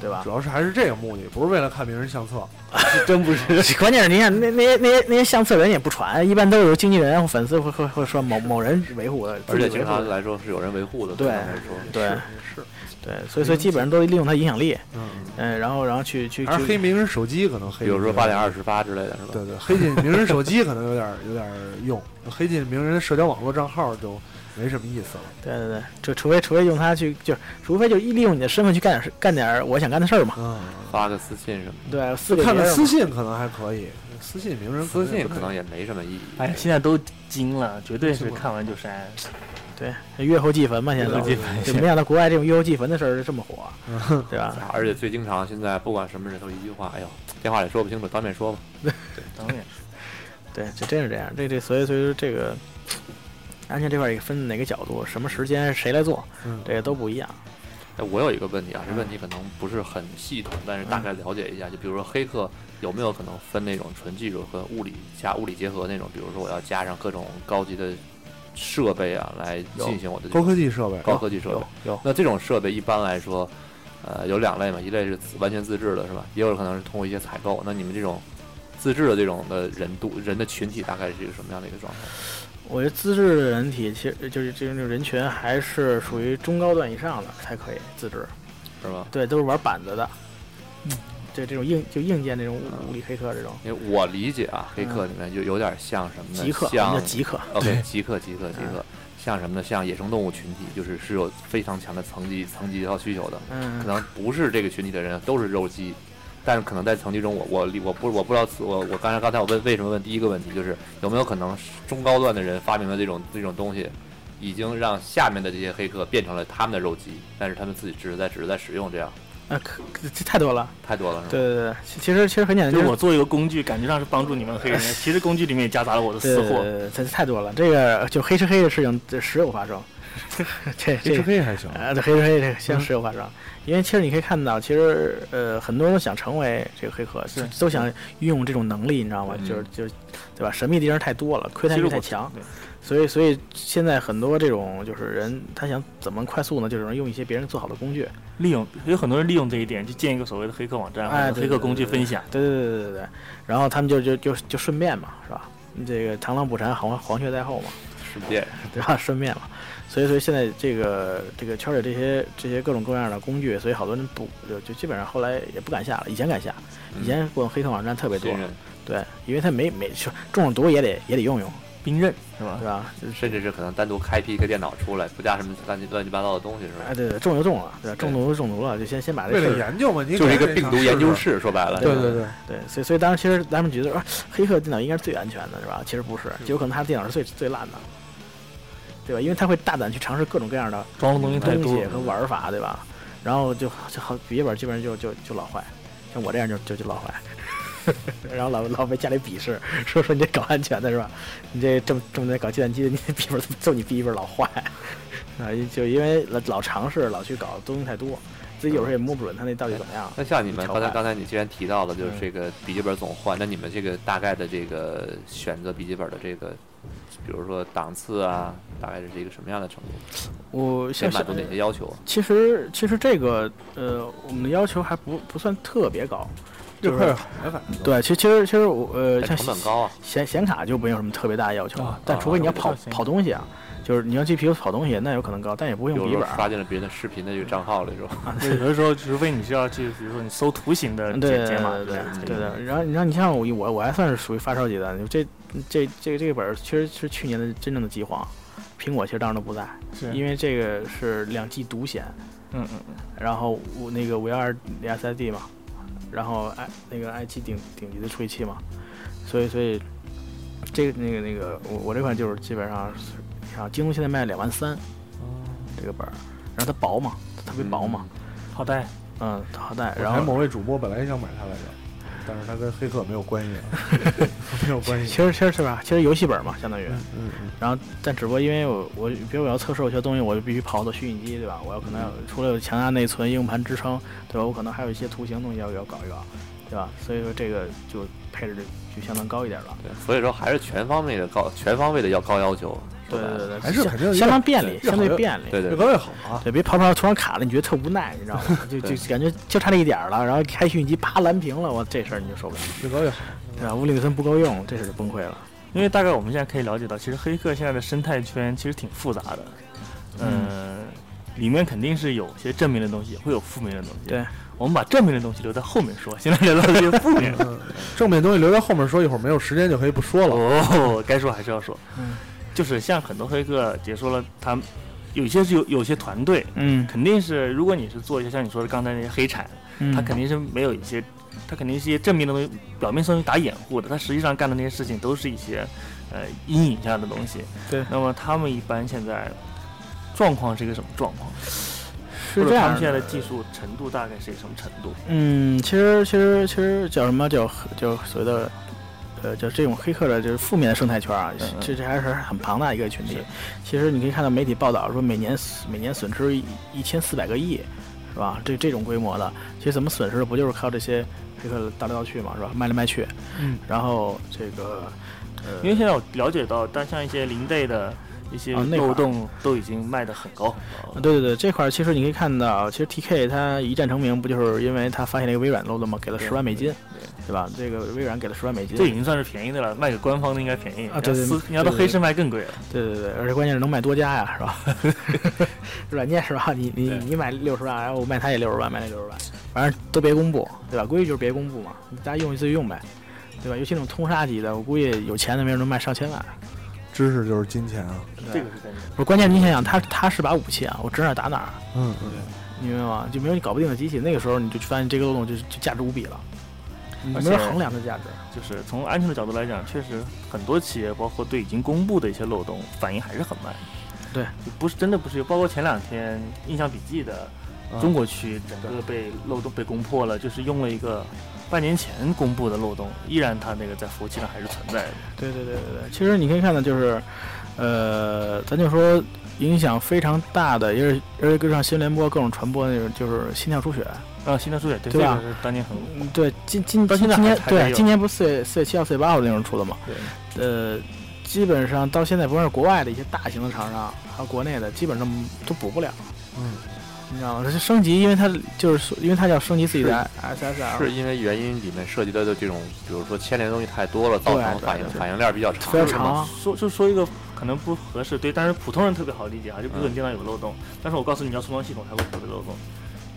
对吧主？要是还是这个目的，不是为了看名人相册。真不是。关键是你看那那些那些那些相册人也不传，一般都是由经纪人或粉丝会会会说某某人维护的，而且经自己维护的常来说是有人维护的，对来说对是，对，所以所以基本上都利用他影响力，嗯，嗯，然后然后去去去还是黑名人手机可能黑。比如说八点二十发之类的，是吧？对对，黑进名人手机可能有点有点用，黑进名人社交网络账号就没什么意思了。对对对，就除非除非用它去，就除非就一利用你的身份去干点事干点我想干的事儿嘛。嗯，发个私信什么的，对，四个看看别人嘛私信可能还可以，私信名人私信可能也没什么意义。哎，现在都精了，绝对是看完就删。对月后祭坟嘛，现在都月后祭坟就没想到国外这种月后祭坟的事儿这么火，对吧？而且最经常现在不管什么人都一句话，哎呦，电话里说不清楚，当面说吧。对当面说，对，就真是这样。这这所以所以说这个安全这块儿也分哪个角度，什么时间谁来做，嗯这个都不一样。哎，我有一个问题啊，这问题可能不是很系统，但是大概了解一下。就比如说黑客有没有可能分那种纯技术和物理加物理结合那种？比如说我要加上各种高级的设备啊，来进行我的高科技设备。高科技设备有。有那这种设备一般来说，呃，有两类嘛，一类是完全自制的，是吧？也有可能是通过一些采购。那你们这种自制的这种的人度人的群体，大概是一个什么样的一个状态？我觉得资质的人体其实就是这种人群还是属于中高端以上的才可以自制，是吧？对，都是玩板子的。嗯对这种硬就硬件这种物物理黑客这种因为我理解啊，黑客里面就有点像什么呢？极客，像极客。OK，极客，极客，极客，像什么呢？像野生动物群体，就是是有非常强的层级层级和需求的。嗯可嗯，能不是这个群体的人都是肉鸡，但是可能在层级中，我我我不我不知道我我刚才刚才我问为什么问第一个问题，就是有没有可能中高段的人发明了这种这种东西，已经让下面的这些黑客变成了他们的肉鸡，但是他们自己只是在只是在使用这样，啊，可这太多了。太多了是吧？对对对，其其实其实很简单，就是我做一个工具，感觉上是帮助你们黑人，其实工具里面也夹杂了我的私货。对对，这太多了。这个就黑吃黑的事情，这时有发生。这这黑还行，啊，这黑吃黑这个相时有发生，因为其实你可以看到，其实呃很多人都想成为这个黑客，是都想运用这种能力，你知道吗？嗯就是就是对吧？神秘敌人太多了，窥探欲太强，所以所以现在很多这种就是人，他想怎么快速呢？就是用一些别人做好的工具，利用有很多人利用这一点，去建一个所谓的黑客网站，哎黑客工具分享。对对对对对对，然后他们就就就就顺便嘛，是吧？这个螳螂捕蝉，黄黄雀在后嘛。顺便对吧？顺便嘛，所以所以现在这个这个圈里这些这些各种各样的工具，所以好多人不就就基本上后来也不敢下了，以前敢下，以前逛黑客网站特别多对，因为他没没中了毒也得也得用用，兵刃是吧是？吧？甚至是可能单独开辟一个电脑出来，不加什么乱七乱七八糟的东西是吧哎，？对对，中就中了，对吧？中毒就中毒了，就先先把这为了。研究嘛，你就是一个病毒研究室，说白了，对对对，对，所以所以当时其实咱们觉得说黑客电脑应该是最安全的，是吧？其实不是，有可能他电脑是最最烂的，对吧？因为他会大胆去尝试各种各样的装的东西太多东西和玩法，对吧？然后就就好笔记本基本上就就就老坏，像我这样就就就老坏，然后老老被家里鄙视，说说你这搞安全的是吧？你这这么这么在搞计算机的，你笔记本就你笔记本老坏 啊，就因为老老尝试老去搞东西太多，自己有时候也摸不准它那到底怎么样。那像你们刚才刚才你既然提到了，就是嗯这个笔记本总换，那你们这个大概的这个选择笔记本的这个，比如说档次啊，大概是一个什么样的程度？我像先满足哪些要求啊？其实其实这个呃，我们的要求还不不算特别高，就是这块儿，反正。对，其实其实其实我呃，像成本高啊，显显卡就没有什么特别大的要求，啊但除非你要跑啊跑东西啊，就是你要 GPU 跑东西，那有可能高，但也不会用笔记本儿。刷进了别人的视频的这个账号里是吧？对，有的时候除非你需要去，比如说你搜图形的对对解解码对对对对，然后你让你像我我我还算是属于发烧级的，这这这个这个本儿其实是去年的真正的饥荒，苹果其实当时都不在，是因为这个是两 G 独显，嗯嗯嗯，然后我那个五幺二 SSD 嘛，然后 i 那个 i 七顶顶级的处理器嘛，所以所以这个那个那个我我这款就是基本上是，你看京东现在卖两万三这个本儿，然后它薄嘛，它特别薄嘛，好带。嗯，好带，然后某位主播本来也想买它来着，但是它跟黑客没有关系啊，没有关系。其实其实是吧，其实游戏本嘛，相当于，嗯嗯，然后但只不过因为我我比如我要测试有些东西，我就必须跑到虚拟机，对吧？我要可能要除了有强大内存、硬盘支撑，对吧？我可能还有一些图形东西要要搞一搞，对吧？所以说这个就配置就就相当高一点了。对，所以说还是全方位的高，全方位的要高要求。对对对，还是肯定相当便利，相对便利。对对越高越好啊。对，别跑跑突然卡了，你觉得特无奈，你知道吗？就就感觉就差那一点儿了，然后开虚拟机啪蓝屏了，我这事儿你就受不了，越高越好。对吧？物理内存不够用，这事儿就崩溃了。因为大概我们现在可以了解到，其实黑客现在的生态圈其实挺复杂的，嗯，里面肯定是有些正面的东西，也会有负面的东西。对，我们把正面的东西留在后面说，现在聊到这些负面。嗯，正面东西留在后面说，一会儿没有时间就可以不说了。哦，该说还是要说，嗯，就是像很多黑客解说了，他们有些是有有些团队，嗯肯定是如果你是做一些像你说的刚才那些黑产，嗯，他肯定是没有一些，他肯定是一些正面的东西，表面上打掩护的，他实际上干的那些事情都是一些，呃，阴影下的东西。对那么他们一般现在状况是一个什么状况？是这样他们现在的技术程度大概是一个什么程度？嗯，其实其实其实叫什么叫叫所谓的。呃，就这种黑客的，就是负面的生态圈啊，这这还是很庞大一个群体。其实你可以看到媒体报道说，每年每年损失一一千四百个亿，是吧？这这种规模的，其实怎么损失的，不就是靠这些黑客倒来倒去嘛，是吧？卖来卖去，嗯，然后这个，呃，因为现在我了解到，但像一些零 day 的一些漏洞都已经卖得很高很高了。对对对，这块儿其实你可以看到，其实 TK 它一战成名，不就是因为他发现了一个微软漏洞嘛？给了十万美金，对吧？这个微软给了十万美金，这已经算是便宜的了，卖给官方的应该便宜。啊对对你要私你要到对对黑市卖更贵了。对对对，而且关键是能卖多家呀，是吧？软件是吧？你你你买六十万，然后我卖他也六十万，卖那六十万，反正都别公布，对吧？规矩就是别公布嘛，大家用自己用呗，对吧？尤其那种通杀级的，我估计有钱的没人能卖上千万。知识就是金钱啊。这个是真的。不是，关键你想想，他他是把武器啊，我指哪儿打哪儿，嗯嗯，你明白吗？就没有你搞不定的机器，那个时候你就发现这个漏洞就就价值无比了。你而且没有衡量的价值。就是从安全的角度来讲，确实很多企业，包括对已经公布的一些漏洞，反应还是很慢。对，不是真的不是，包括前两天印象笔记的啊中国区整个被漏洞被攻破了，就是用了一个半年前公布的漏洞，依然它那个在服务器上还是存在的。对对对对对，其实你可以看到，就是，呃，咱就说影响非常大的，也是而且跟上新闻联播各种传播那种，就是心跳出血。啊，新的出血，对，对吧这个是当年很嗯，对，今今到现在今今年对，今年不是四月四月七号、四月八号那种出的嘛？对。呃，基本上到现在，不管是国外的一些大型的厂商，还有国内的，基本上都补不了。嗯，你知道吗？它是升级，因为它就是说因为它要升级自己的 SSL，是因为原因里面涉及的这种，比如说牵连的东西太多了，造成反应反应链比较长。非常长。说就说一个可能不合适，对，但是普通人特别好理解啊，就比如说嗯你电脑有个漏洞，但是我告诉你你要重装系统才会有个漏洞，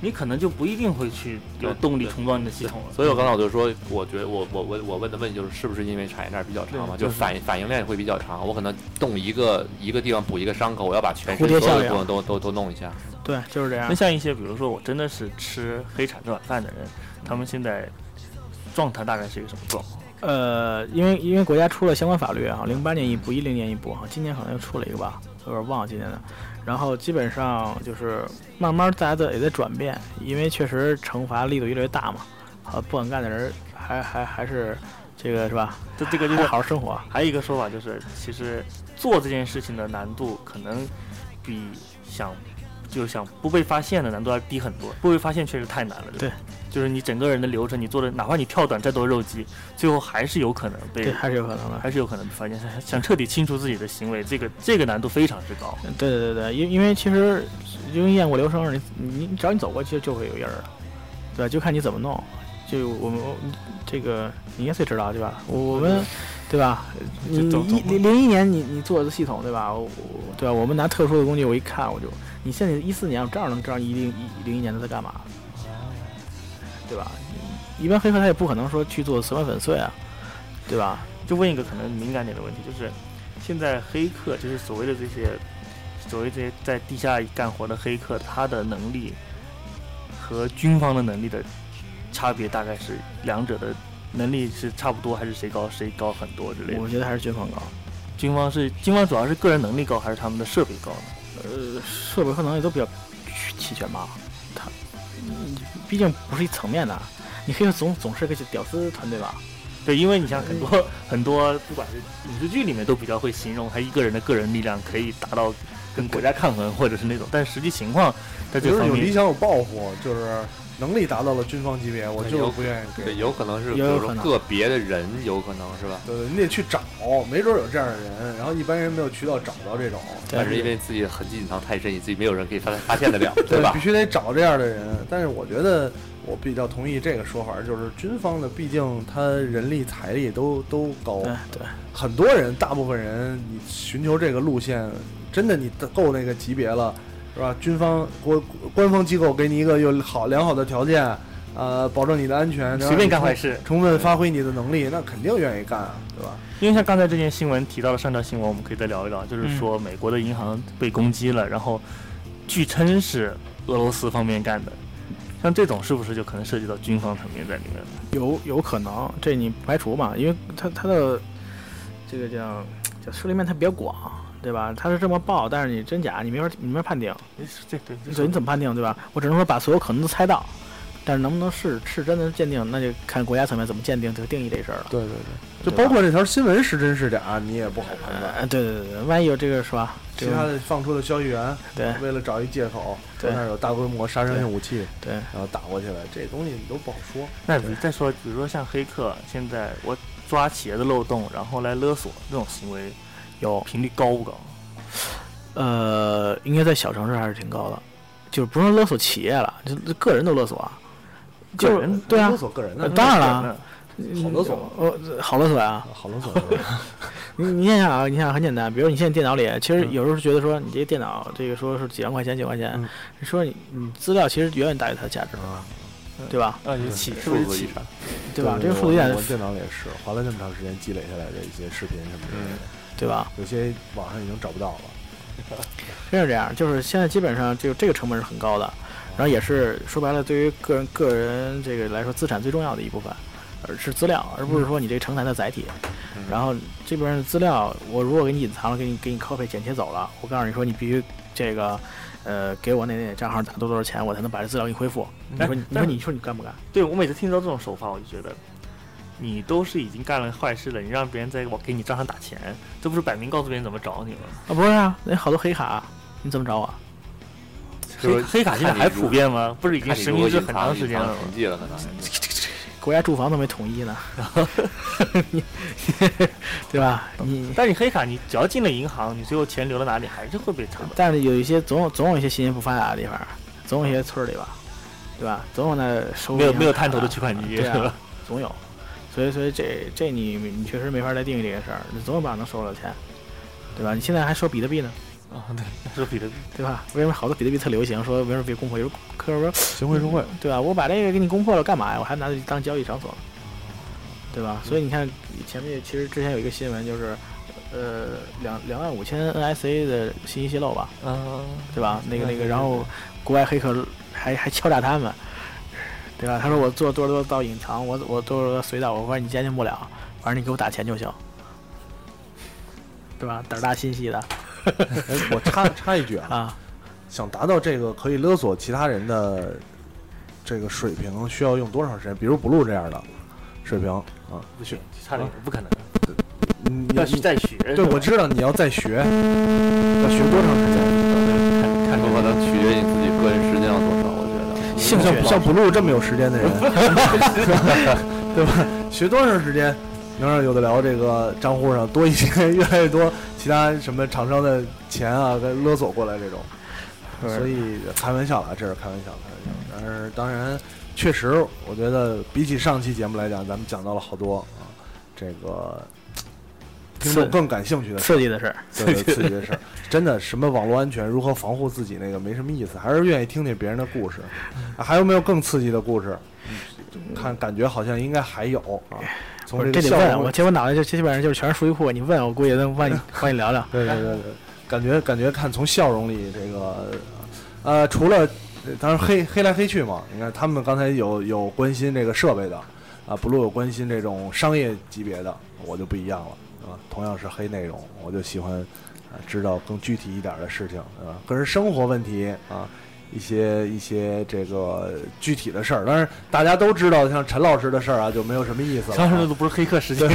你可能就不一定会去有动力重装你的系统了。所以我刚才我就说，我觉得我我我我问的问题就是，是不是因为产业链比较长嘛？就是反应反应链会比较长，我可能动一个一个地方补一个伤口，我要把全身所有的都都都弄一下。对，就是这样那。像一些比如说我真的是吃黑产这碗饭的人，他们现在状态大概是一个什么状况？呃，因为因为国家出了相关法律啊，零八年一部，一零年一部哈，今年好像又出了一个吧，有点忘了今年的。然后基本上就是慢慢大家的也在转变，因为确实惩罚力度越来越大嘛，啊不敢干的人还还还是这个是吧？这这个就还是好好生活。还有一个说法就是，其实做这件事情的难度可能比想就想不被发现的难度要低很多。不被发现确实太难了，对吧，就是你整个人的流程，你做的哪怕你跳短再多肉鸡，最后还是有可能被对，还是有可能的。还是有可能被发现。想想彻底清除自己的行为，这个这个难度非常之高。对对对对，因因为其实因为验过留声，你你你只要你走过去就会有印儿的，对吧？就看你怎么弄。就我们这个你应该最知道对吧？我我们对吧？你一零零一年你你做的系统对吧？对吧？我们拿特殊的工具，我一看我就，你现在一四年，我正好能知道一零一零一年他在干嘛，对吧？一般黑客他也不可能说去做死亡粉碎啊，对吧？就问一个可能敏感点的问题，就是现在黑客，就是所谓的这些所谓这些在地下干活的黑客，他的能力和军方的能力的差别大概是两者的能力是差不多，还是谁高谁高很多之类的？我觉得还是军方高。军方是军方主要是个人能力高，还是他们的设备高呢？呃，设备和能力都比较齐全吧。毕竟不是一层面的，你黑客总总是个屌丝团队吧？对，因为你像很多很多，不管是影视剧里面都比较会形容他一个人的个人力量可以达到跟国家抗衡，或者是那种，但实际情况在就这方面，是有理想有抱负，就是能力达到了军方级别，我就是不愿意给。对，有可能是比如说个别的人，有可能是吧？对对，你得去找，没准有这样的人，然后一般人没有渠道找到这种，但是因为自己的痕迹隐藏太深，你自己没有人可以发发现得了，对吧必？须得找这样的人。但是我觉得我比较同意这个说法，就是军方的，毕竟他人力财力都都高，对对，很多人，大部分人，你寻求这个路线，真的你够那个级别了，是吧？军方国官方机构给你一个有好良好的条件，呃，保证你的安全，随便干坏事。充分发挥你的能力，那肯定愿意干啊，对吧？因为像刚才这件新闻提到的上条新闻，我们可以再聊一聊，就是说美国的银行被攻击了，然后据称是俄罗斯方面干的。像这种是不是就可能涉及到军方层面在里面了？有有可能，这你不排除嘛？因为他他的这个叫叫涉猎面它比较广，对吧？他是这么报，但是你真假你没法你没法判定，这对对，你怎么判定，对吧？我只能说把所有可能都猜到，但是能不能是是真的鉴定，那就看国家层面怎么鉴定这个定义这事儿了。对对对，就包括这条新闻是真是假，你也不好判断。呃，对对对对，万一有这个是吧？其他的放出的消息源，对为了找一借口，说对那儿有大规模杀伤性武器，对，然后打过去了，这东西你都不好说。那比再说，比如说像黑客，现在我抓企业的漏洞，然后来勒索这种行为，有频率高不高？呃，应该在小城市还是挺高的，就是不是勒索企业了，就个人都勒索啊。就是个人对啊勒，索个人的呃，当然了，好勒索呃，好勒索呀、好勒索。你你想想啊，你想想很简单，比如你现在电脑里，其实嗯有时候觉得说你这个电脑这个说是几万块钱几万块钱，嗯你说你你资料其实远远大于它的价值，啊，对吧？啊，你起是不是起？对吧？这个数字电脑里也是花了那么长时间积累下来的一些视频什么的，对吧？有些网上已经找不到了。真是这样，就是现在基本上就这个成本是很高的，然后也是说白了，对于个人个人这个来说，资产最重要的一部分。而是资料，而不是说你这个承载的载体。嗯然后这边的资料，我如果给你隐藏了，给你给你 copy 剪切走了，我告诉你说你必须这个，呃，给我那那账号打多多少钱，我才能把这资料给你恢复。你说你你说你说你干不干？对我每次听到这种手法，我就觉得你都是已经干了坏事了，你让别人在我给你账上打钱，这不是摆明告诉别人怎么找你吗？啊，不是啊，那好多黑卡，你怎么找我？黑黑卡现在还普遍吗？不是已经实名制很长时间了吗？了，可能。国家住房都没统一呢，你 对吧？你但你黑卡，你只要进了银行，你最后钱流到哪里还是会被查的。但是有一些总有总有一些信息不发达的地方，总有一些村儿里吧，对吧？总有那收没有没有探头的取款机对是吧啊？，总有。所以所以这这你你确实没法再定义这个事儿，你总有办法能收到钱，对吧？你现在还收比特币呢，啊，对，说比特币，对吧？为什么好多比特币特流行？说为什么被攻破，有时候客户说行贿受贿，对吧？我把这个给你攻破了干嘛呀？我还拿它当交易场所，对吧？所以你看前面其实之前有一个新闻就是，呃，两两万五千 NSA 的信息泄露吧，嗯，对吧？那个那个，然后国外黑客还还敲诈他们，对吧？他说我做多少多少道隐藏，我我多少多少隧道，我说你监听不了，反正你给我打钱就行，对吧？胆儿大心细的哎，我插插一句啊，啊，想达到这个可以勒索其他人的这个水平，需要用多长时间？比如 blue 这样的水平啊，不行，差点不可能，你要去再学。对，我知道你要再学，要学多长时间？看看有可能取决于你自己个人时间要多少，我觉得。兴趣像像 blue 这么有时间的人，对吧？学多长时间能让有的聊这个账户上多一些，越来越多其他什么厂商的钱啊，跟勒索过来这种？所以开玩笑了，这是开玩笑，开玩笑。但是当然，确实，我觉得比起上期节目来讲，咱们讲到了好多啊，这个听众更感兴趣的刺激的事儿。对对刺激的 事儿，真的什么网络安全，如何防护自己那个没什么意思，还是愿意听听别人的故事。啊还有没有更刺激的故事？看感觉好像应该还有啊。从这得问我，，其实我脑袋就基本上就是全是数据库，你问我估计能帮你 帮你聊聊。对对对对，感觉感觉看从笑容里这个，呃，除了当然黑黑来黑去嘛，你看他们刚才有有关心这个设备的，啊，blue 有关心这种商业级别的，我就不一样了啊。同样是黑内容，我就喜欢啊知道更具体一点的事情啊，个人生活问题啊。一些一些这个具体的事儿，但是大家都知道，像陈老师的事儿啊，就没有什么意思了啊。当时那都不是黑客时间，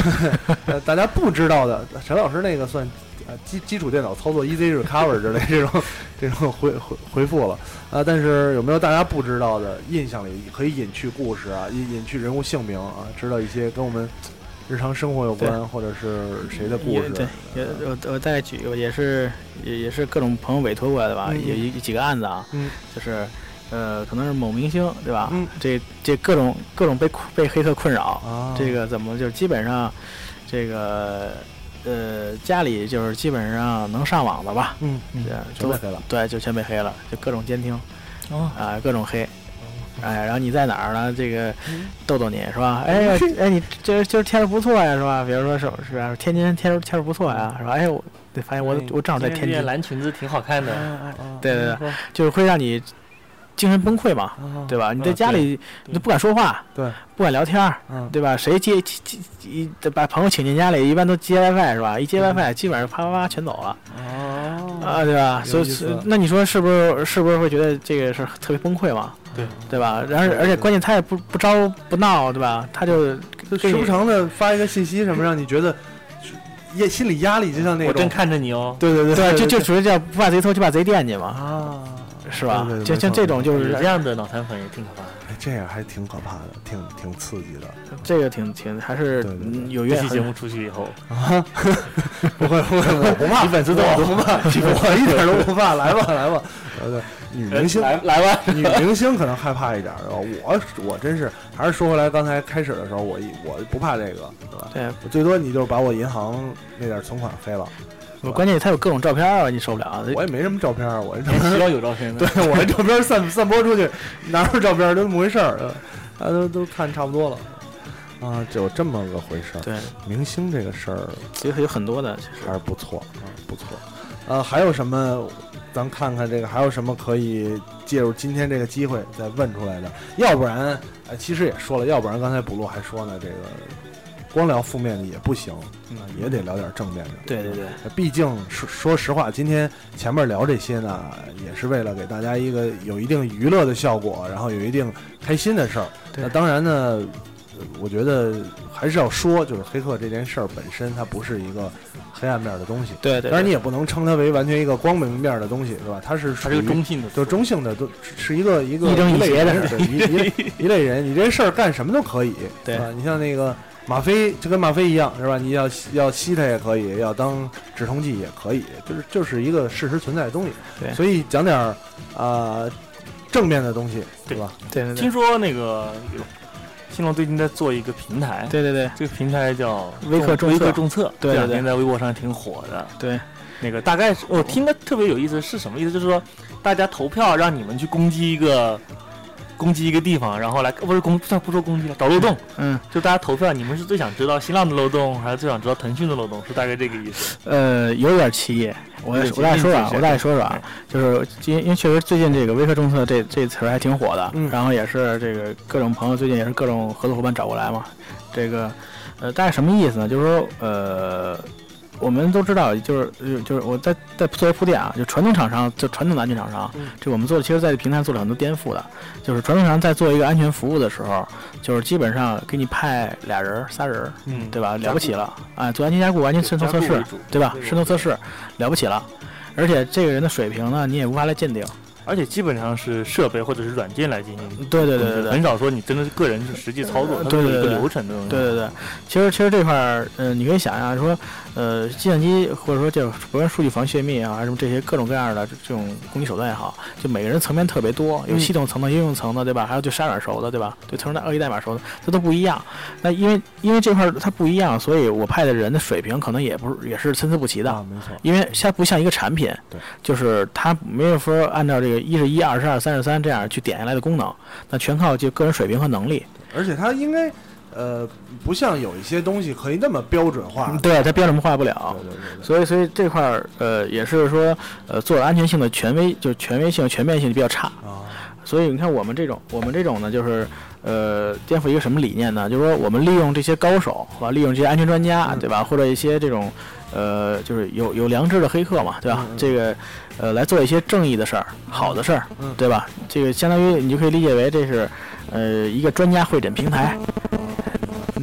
呃，大家不知道的，陈老师那个算呃基基础电脑操作 easy recover 之类这种这种回回回复了啊、但是有没有大家不知道的印象里可以隐去故事啊，隐隐去人物姓名啊，知道一些跟我们日常生活有关或者是谁的故事？也对，也我我再举个，也是也也是各种朋友委托过来的吧，嗯有一几个案子啊，嗯。就是呃，可能是某明星对吧？嗯。这这各种各种被被黑客困扰，啊，这个怎么就基本上这个呃家里就是基本上能上网的吧，嗯。嗯。全被黑了，对，就全被黑了，就各种监听哦。啊，各种黑。哎，然后你在哪儿呢？这个嗯逗逗你是吧？哎呀，哎，你这今儿天儿不错呀，是吧？比如说是是吧？天津天儿天儿不错呀，是吧？哎，我对，发现我我正好在天津蓝裙子挺好看的，对对对，就是会让你精神崩溃嘛，对吧？你在家里你都不敢说话，对，不敢聊天对吧？谁接接接一把朋友请进家里，一般都接 WiFi 是吧？一接 WiFi，基本上啪啪啪全走了哦啊，对吧？所以那你说是不是是不是会觉得这个事特别崩溃嘛？对对吧？然后而且关键他也不不招不闹，对吧？他就就时不常的发一个信息什么，让你觉得压心理压力，就像那种我正看着你哦。对对对对，就就属于叫不怕贼偷，就把贼惦记嘛，啊，是吧对对？对就像这种就是这样的脑残粉也挺可怕的。哎这样还挺可怕的，挺挺刺激的。这个挺挺还是有怨恨这期节目出去以后 啊，不会不会，我不怕，你粉丝多我不怕，我一点都不怕，来吧来吧。呃，女明星来来吧，女明星可能害怕一点吧，我我真是还是说回来，刚才开始的时候，我一我不怕这个，对吧？对，最多你就是把我银行那点存款飞了，我关键他有各种照片啊，你受不了。我也没什么照片，我这 照还片，需要有照片的。对我这照片散散播出去，哪有照片儿都那么回事儿，呃大家都都看差不多了。啊，就有这么个回事儿。对，明星这个事儿其实有很多的，其实还是不错啊，不错。呃，还有什么咱看看这个还有什么可以借助今天这个机会再问出来的，要不然，呃，其实也说了，要不然刚才补录还说呢，这个光聊负面的也不行，啊，也得聊点正面的。对对对，毕竟说说实话，今天前面聊这些呢，也是为了给大家一个有一定娱乐的效果，然后有一定开心的事儿。那当然呢，呃我觉得还是要说，就是黑客这件事儿本身它不是一个黑暗面的东西，对对，当然你也不能称它为完全一个光明面的东西，是吧？它是它是个属于中性的，就中性的，都是一个一个一类的人，一一 一类人，你这事儿干什么都可以，对吧？你像那个吗啡，就跟吗啡一样，是吧？你要要吸它也可以，要当止痛剂也可以，就是就是一个事实存在的东西。对所以讲点儿啊、正面的东西，对吧？对对对听说那个新浪最近在做一个平台，对对对这个平台叫微客众微测客众测，对对对这两天在微博上挺火的。对，那个大概是我听的特别有意思，是什么意思？就是说大家投票让你们去攻击一个攻击一个地方，然后来不是攻，算不说攻击了，找漏洞。嗯就大家投票，你们是最想知道新浪的漏洞，还是最想知道腾讯的漏洞？是大概这个意思。呃，有点歧义。我我大概说说啊，我大概说说啊，就是因因为确实最近这个微客政策这这词儿还挺火的，嗯然后也是这个各种朋友最近也是各种合作伙伴找过来嘛，这个呃大概什么意思呢？就是说呃。我们都知道，就是呃就是我在在做铺垫啊，就传统厂商，就传统的安全厂商，嗯这我们做的其实在这平台做了很多颠覆的，就是传统厂商在做一个安全服务的时候，就是基本上给你派俩人儿、仨人儿，嗯，对吧？了不起了啊！做安全加固、安全渗透测试对吧？渗透测试了不起了，而且这个人的水平呢，你也无法来鉴定。而且基本上是设备或者是软件来进行。对对对对对很少说你真的是个人去实际操作，它对对对是一个流程的东西。对对对，其实其实这块儿，呃，你可以想象说，呃，计算机或者说这种不论数据防泄密啊，还是什么这些各种各样的这这种攻击手段也好，就每个人层面特别多，有系统层的、应用层的，对吧？还有对杀软熟的，对吧？对特殊恶意代码熟的，这都不一样。那因为因为这块儿它不一样，所以我派的人的水平可能也不是也是参差不齐的。啊，没错。因为它不像一个产品，对，就是它没有说按照这个一是一、二是二、三是三这样去点下来的功能，那全靠就个人水平和能力。而且它应该，呃，不像有一些东西可以那么标准化。对，它标准化不了对。对对对。所以，所以这块儿，呃，也是说，呃，做安全性的权威，就是权威性、全面性比较差。啊，所以你看，我们这种，我们这种呢，就是，呃，颠覆一个什么理念呢？就是说，我们利用这些高手，吧，利用这些安全专家，嗯对吧？或者一些这种，呃，就是有有良知的黑客嘛，对吧？嗯嗯这个，呃，来做一些正义的事儿、好的事儿，嗯对吧？这个相当于你就可以理解为这是，呃，一个专家会诊平台，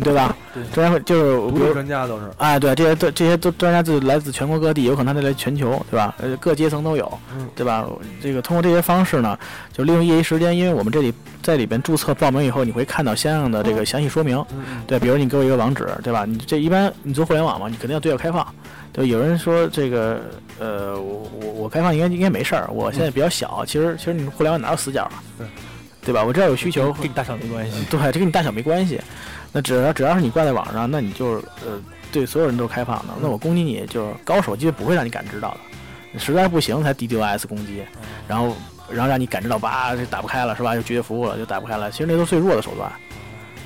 对吧？对专家会就是比如专家都是。哎，对，这些都这些都专家就来自全国各地，有可能他来全球，对吧？呃，各阶层都有嗯，对吧？这个通过这些方式呢，就利用业余时间，因为我们这里在里边注册报名以后，你会看到相应的这个详细说明，嗯对，比如你给我一个网址，对吧？你这一般你做互联网嘛，你肯定要对外开放。对，有人说这个，呃，我我我开放应该应该没事儿，我现在比较小，其实其实你互联网哪有死角啊？对，对吧？我知道有需求，跟你大小没关系。对，这跟你大小没关系。那只要只要是你挂在网上，那你就是呃对所有人都是开放的。那我攻击你就是高手，机不会让你感知到的。实在不行才 DDoS 攻击，然后然后让你感知到吧，这打不开了是吧？就拒绝服务了，就打不开了。其实那都是最弱的手段，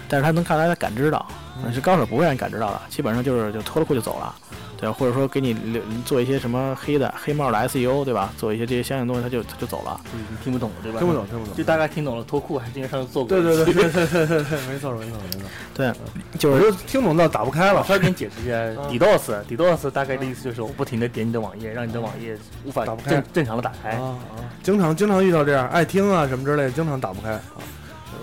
但是他能看出来他感知到，嗯是高手不会让你感知到的，基本上就是就脱了裤就走了。对，或者说给你留做一些什么黑的黑帽的 SEO，对吧？做一些这些相应东西，他就他就走了。你听不懂对吧？听不懂，听不懂。就大概听懂了脱裤，还是因为上次做过对。对对对对对对对，没错没错没错。对，就是就听懂到打不开了。稍微给你解释一下，DDoS，DDoS 大概的意思就是我不停的点你的网页，让你的网页无法正正常的打开。啊啊！经常经常遇到这样，爱听啊什么之类的，经常打不开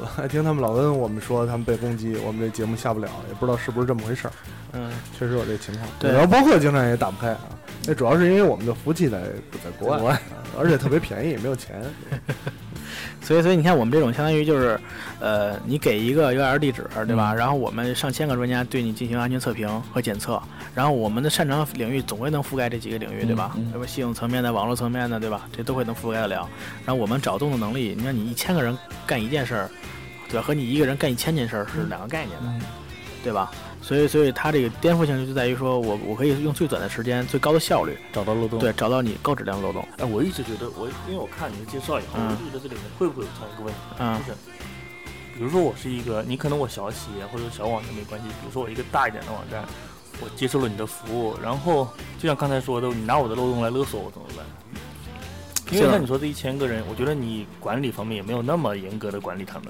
啊。呃爱听他们老跟我们说他们被攻击，我们这节目下不了，也不知道是不是这么回事儿。嗯，确实有这情况。对然后包括经常也打不开啊，那主要是因为我们的服务器在在国外，而且特别便宜，没有钱。所以，所以你看，我们这种相当于就是，呃，你给一个 URL 地址，对吧？然后我们上千个专家对你进行安全测评和检测，然后我们的擅长领域总会能覆盖这几个领域，对吧？嗯嗯对吧？系统层面的、网络层面的，对吧？这都会能覆盖得了。然后我们找动的能力，你看你一千个人干一件事儿，对吧？和你一个人干一千件事儿是两个概念的，嗯对吧？所以，所以它这个颠覆性就在于说我我可以用最短的时间、最高的效率，找到漏洞。对，找到你高质量的漏洞。哎，我一直觉得我，因为我看你的介绍以后，嗯我就觉得这里面会不会有这样一个问题，嗯就是比如说我是一个，你可能我小企业或者小网站没关系，比如说我一个大一点的网站，我接受了你的服务，然后就像刚才说的，你拿我的漏洞来勒索我怎么办？因为像你说这一千个人，我觉得你管理方面也没有那么严格的管理他们。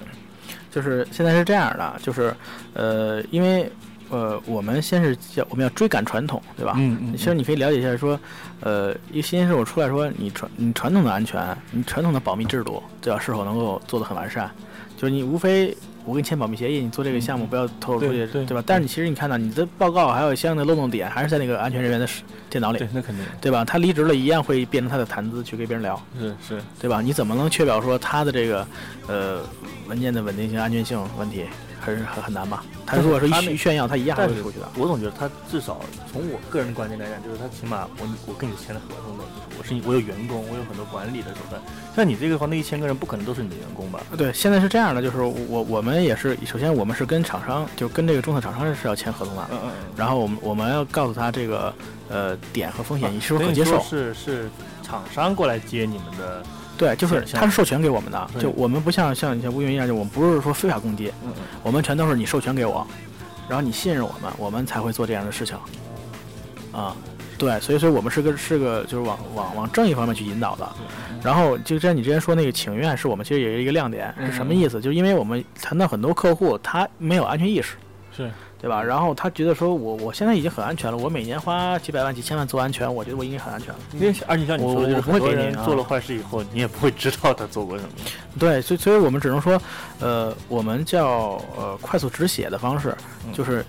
就是现在是这样的，就是呃，因为呃，我们先是叫我们要追赶传统，对吧？嗯嗯其实你可以了解一下，说，呃，一新鲜事物出来说，你传你传统的安全，你传统的保密制度，对吧？是否能够做得很完善？就是你无非我跟你签保密协议，你做这个项目不要透露出去，对对吧？但是你其实你看到你的报告还有相应的漏洞点，还是在那个安全人员的电脑里对，，那肯定对吧？他离职了一样会变成他的谈资去跟别人聊，是是。对吧？你怎么能确保说他的这个呃文件的稳定性、安全性问题，还是很很难吧？他如果说他那一炫耀，他一样会出去的。我总觉得他至少从我个人观点来讲，就是他起码我我跟你签了合同的，就是我是我有员工，我有很多管理的手段。像你这个话，那一千个人不可能都是你的员工吧？对，现在是这样的，就是我我们也是，首先我们是跟厂商，就跟这个中特厂商是要签合同的，嗯嗯然后我们我们要告诉他这个呃点和风险你是不是等于说可接受？是是厂商过来接你们的，对，就是像他是授权给我们的，就我们不像像像乌云一样，就我们不是说非法攻击，嗯我们全都是你授权给我，然后你信任我们，我们才会做这样的事情。啊，对，所以所以我们是个是个就是往往往正义方面去引导的。然后就像你之前说那个请愿，是我们其实也是一个亮点，是什么意思？就是因为我们谈到很多客户他没有安全意识，是对吧？然后他觉得说我我现在已经很安全了，我每年花几百万几千万做安全，我觉得我已经很安全了。因为而且像你说的，就是很多给你啊人做了坏事以后，你也不会知道他做过什么。对，所以所以我们只能说，呃，我们叫呃快速止血的方式，就是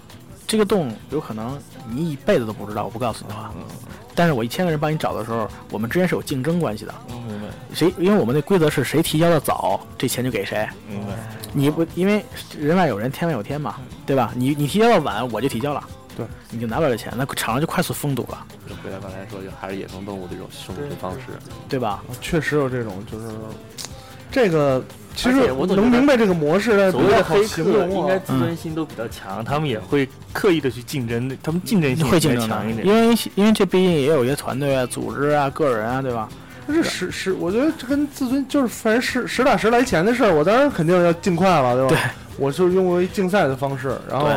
这个洞有可能你一辈子都不知道，我不告诉你的话。但是我一千个人帮你找的时候，我们之间是有竞争关系的。嗯，明白谁？因为我们的规则是谁提交的早，这钱就给谁。明白。你不因为人外有人，天外有天嘛，对吧？你你提交的晚，我就提交了，对，你就拿不了这钱，那场上就快速封堵了，就回来刚才说，就还是野生动物的一种生存方式。对吧？确实有这种，就是这个，其实能明白这个模式，但所谓的黑不太好形客应该自尊心都比较强，他们也会刻意的去竞争，他们竞争性会强一，点。因为因为这毕竟也有一些团队啊、组织啊、个人啊，对吧？但是实实，我觉得这跟自尊就是反正实实打实来钱的事儿，我当然肯定要尽快了，对吧？对，我就用为竞赛的方式，然后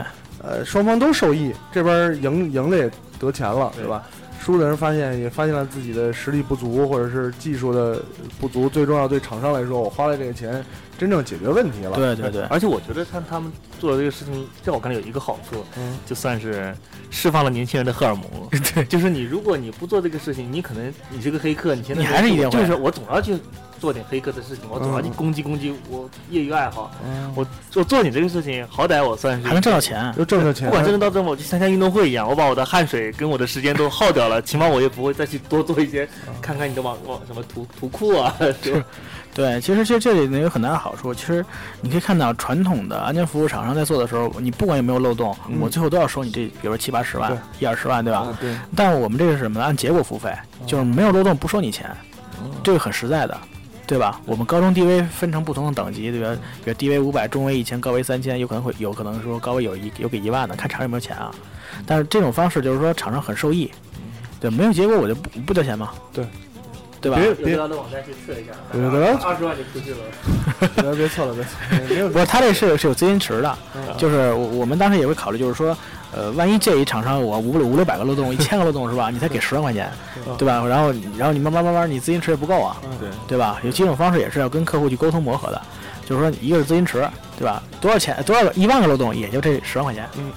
呃双方都受益，这边赢赢了也得钱了，对对吧？输的人发现也发现了自己的实力不足，或者是技术的不足，最重要对厂商来说，我花了这个钱真正解决问题了。对对对，而且我觉得他他们做的这个事情，在我看来有一个好处，嗯就算是释放了年轻人的荷尔蒙。对，就是你如果你不做这个事情，你可能你是个黑客，你现在你还是一定会就是我总要去做点黑客的事情，我总要去嗯攻击攻击我业余爱好。嗯，我我做你这个事情，好歹我算是还能挣到钱。又挣到钱，不管挣得到挣不，我去参加运动会一样，我把我的汗水跟我的时间都耗掉了，起码我也不会再去多做一些，看看你的网网什么图 图库啊，是吧？对，其实这这里呢有很大的好处。其实你可以看到，传统的安全服务厂商在做的时候，你不管有没有漏洞，嗯我最后都要收你这，比如说七八十万、一二十万，对吧？啊，对，但我们这个是什么呢？按结果付费，就是没有漏洞不收你钱，这个很实在的，对吧？我们高中 DV 分成不同的等级，对吧？比如 DV 五百、中微一千、高 V 三千，有可能会有可能说高 V 有一有给一万的，看厂商有没有钱啊。但是这种方式就是说厂商很受益，对，没有结果我就不不交钱嘛，对，对吧？别的网站去测一下，二十万就出去了。别别错了，别错了，没有 不是，他这是是有资金池的，嗯就是我我们当时也会考虑，就是说，呃，万一这一厂商我五五六百个漏洞，一千个漏洞是吧？你才给十万块钱，对吧？然后然后你慢慢慢慢，你资金池也不够啊，对对吧？有几种方式也是要跟客户去沟通磨合的，就是说一个是资金池，对吧？多少钱多少个一万个漏洞也就这十万块钱，嗯，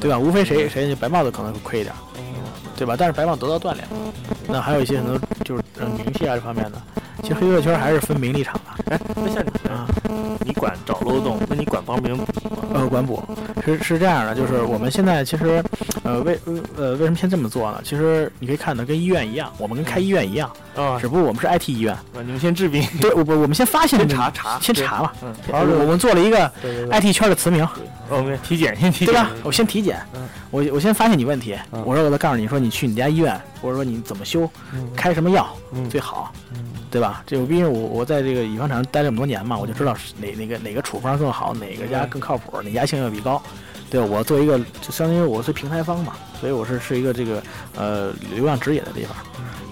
对吧？无非谁谁白帽子可能会亏一点，对吧？但是白帽得到锻炼，那还有一些很多就是呃名气啊这方面的，其实黑客圈还是分名利场的哎那像你啊。你管找漏洞，那你管帮别人补吗？呃，管补是是这样的，就是我们现在其实，呃，为呃为什么先这么做呢？其实你可以看到跟医院一样，我们跟开医院一样，啊，只不过我们是 IT 医院。你们先治病，对，我我我们先发现查查先查吧。嗯，我我们做了一个，IT 圈的词名，我们体检先体检，对吧？我先体检嗯，我我先发现你问题，嗯我说我再告诉你说你去你家医院，或者说你怎么修，嗯开什么药嗯最好，嗯对吧？这个毕竟我我在这个乙方厂待了这么多年嘛，我就知道是哪哪个哪个处方更好，哪个家更靠谱，哪家性价比高。对我作为一个就相当于我是平台方嘛，所以我是是一个这个呃流量指引的地方，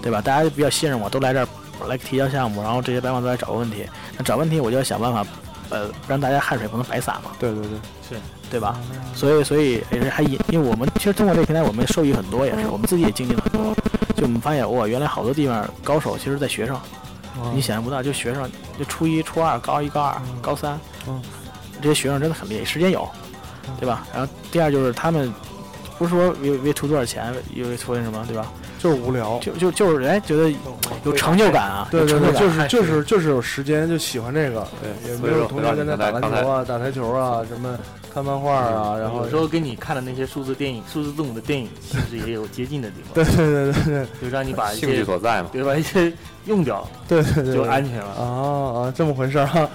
对吧？大家比较信任我，都来这儿来提交项目，然后这些白网都来找问题，那找问题我就要想办法，呃，让大家汗水不能白洒嘛。对对对，是对吧？所以所以也是还因，因为我们其实通过这个平台，我们受益很多，也是我们自己也精进了很多。就我们发现哇，原来好多地方高手其实在学生，哦你想象不到，就学生就初一、初二、高一、高二、高三，嗯，这些学生真的很厉害，时间有，对吧？然后第二就是他们不是说为为图多少钱，因为图那什么，对吧？就是无聊。就就就是人哎，觉得有成就感啊，对对对，就是就是就是有时间就喜欢这个，对也没有同学跟他打篮球啊、打台球啊，什么看漫画啊，然后有时候跟你看的那些数字电影、数字字母的电影，其实也有接近的地方，对对对对对。就让你把一兴趣些所在嘛。对把一些用掉，对对对，就安全了。啊啊，这么回事儿啊，啊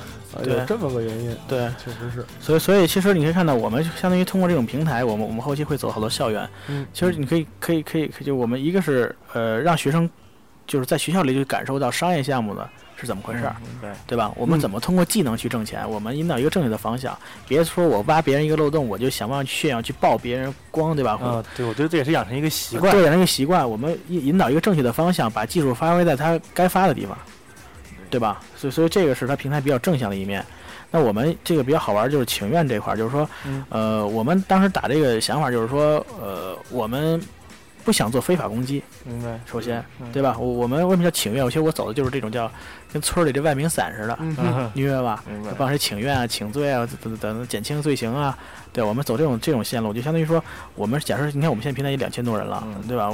对。有这么个原因，对，确实是，所以，所以其实你可以看到，我们相当于通过这种平台，我们我们后期会走好多校园。嗯，其实你可以可以可以，可以就我们一个是呃，让学生就是在学校里就感受到商业项目的是怎么回事儿，明白。对吧？我们嗯怎么通过技能去挣钱？我们引导一个正确的方向，别说我挖别人一个漏洞，我就想办法去炫耀，去爆别人光，对吧？啊，对，我觉得这也是养成一个习惯。对，养成一个习惯，我们引引导一个正确的方向，把技术发挥在它该发的地方，对吧？所以，所以这个是它平台比较正向的一面。那我们这个比较好玩，就是请愿这块儿，就是说，嗯呃，我们当时打这个想法就是说，呃，我们不想做非法攻击，明白。首先，嗯对吧？我我们为什么叫请愿？其实我走的就是这种叫跟村儿里这万民伞似的，嗯嗯，你明白吧？明白。帮谁请愿啊、请罪啊等等等减轻罪行啊。对，我们走这种这种线路，就相当于说，我们假设你看我们现在平台有两千多人了，嗯对吧？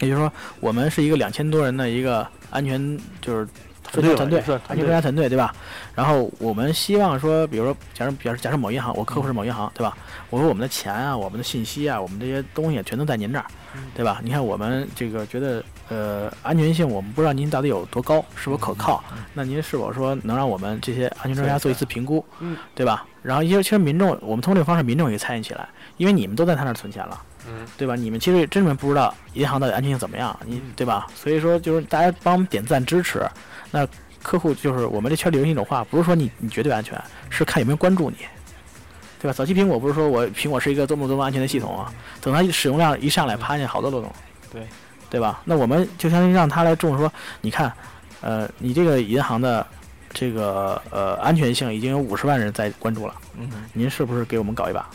也就是说，我们是一个两千多人的一个安全就是分团队团队安全专家团队，对吧？然后我们希望说，比如说，假如假如假设某银行，我客户是某银行，对吧？我说我们的钱啊，我们的信息啊，我们这些东西全都在您这儿，对吧？你看我们这个觉得呃安全性，我们不知道您到底有多高，是否可靠？那您是否说能让我们这些安全专家做一次评估，嗯，对吧？然后，因为其实民众，我们通过这个方式，民众也参与起来，因为你们都在他那儿存钱了，嗯，对吧？你们其实真正不知道银行到底安全性怎么样，你对吧？所以说，就是大家帮我们点赞支持，那客户就是我们这圈里流行一种话，不是说你你绝对安全，是看有没有关注你。对吧？早期苹果不是说我苹果是一个多么多么安全的系统啊，等它使用量一上来，发现好多漏洞，对对吧？那我们就相当于让他来重视说，你看，呃，你这个银行的这个呃安全性已经有五十万人在关注了，嗯，您是不是给我们搞一把，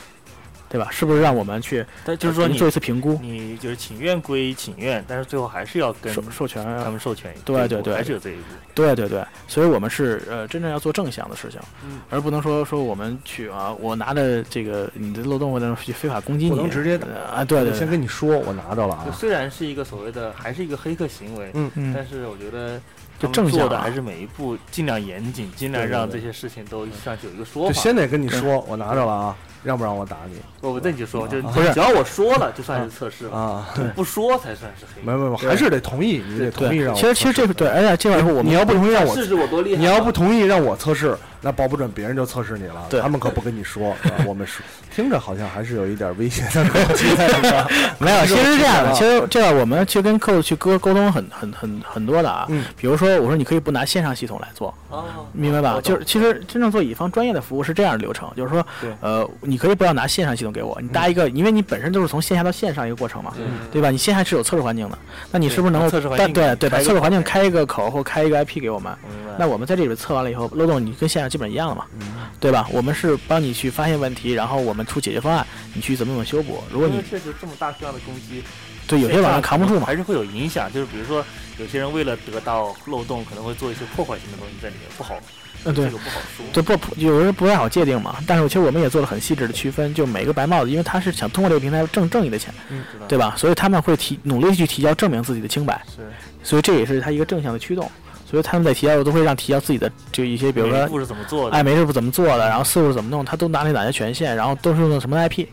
对吧？是不是让我们去但就是说你做一次评估，你就是请愿归请愿，但是最后还是要跟授授权啊他们授权。对对对还是有这一步。对对对，所以我们是呃真正要做正向的事情，嗯而不能说说我们去啊，我拿着这个你的漏洞或者去非法攻击你，不能直接啊，对对先，跟你说，我拿着了啊，就虽然是一个所谓的，还是一个黑客行为，嗯嗯但是我觉得就正向啊做的还是每一步尽量严谨，尽量让这些事情都上去有一个说法。就先得跟你说，我拿着了啊，要不让我打你我那你就说，就不是只要我说了，就算是测试了，啊。不说才算是黑客。没没没，还是得同意，你得同意让我其实其实这个对，而且这块以后我你要不同意让我试试我多厉害？你要不同意让我测试，那保不准别人就测试你了。对他们可不跟你说，我们说，听着好像还是有一点危险的 口气在里边。没有，其实是这样的，啊其实这样我们去跟客户去沟沟通很很很很多的啊。嗯比如说，我说你可以不拿线上系统来做，哦明白吧？就是其实真正做乙方专业的服务是这样的流程，就是说对，呃，你可以不要拿线上系统给我，你搭一个，因为你本身就是从线下到线上一个过程嘛，对吧？你线下是有测试环境的，那你是不是能够测试环境对对，把测试环境开一个口或开一个 IP 给我们？明白。那我们在这里边测完了以后，漏洞你跟线上基本一样的嘛，嗯对吧？我们是帮你去发现问题，然后我们出解决方案，你去怎么怎么修补。如果你确实这么大数量的攻击，对有些网站扛不住嘛，还是会有影响。就是比如说，有些人为了得到漏洞，可能会做一些破坏性的东西在里面，不好，嗯对这个不好说。这不有人不太好界定嘛，但是其实我们也做了很细致的区分，就每个白帽子，因为他是想通过这个平台挣正义的钱，对吧？所以他们会提努力去提交证明自己的清白，是，所以这也是他一个正向的驱动。所以他们在提交的时候都会让提交自己的就一些，比如说每一步是怎么做的？哎，每日部怎么做的，然后四步是怎么弄，他都拿哪些权限，然后都是用的什么 IP。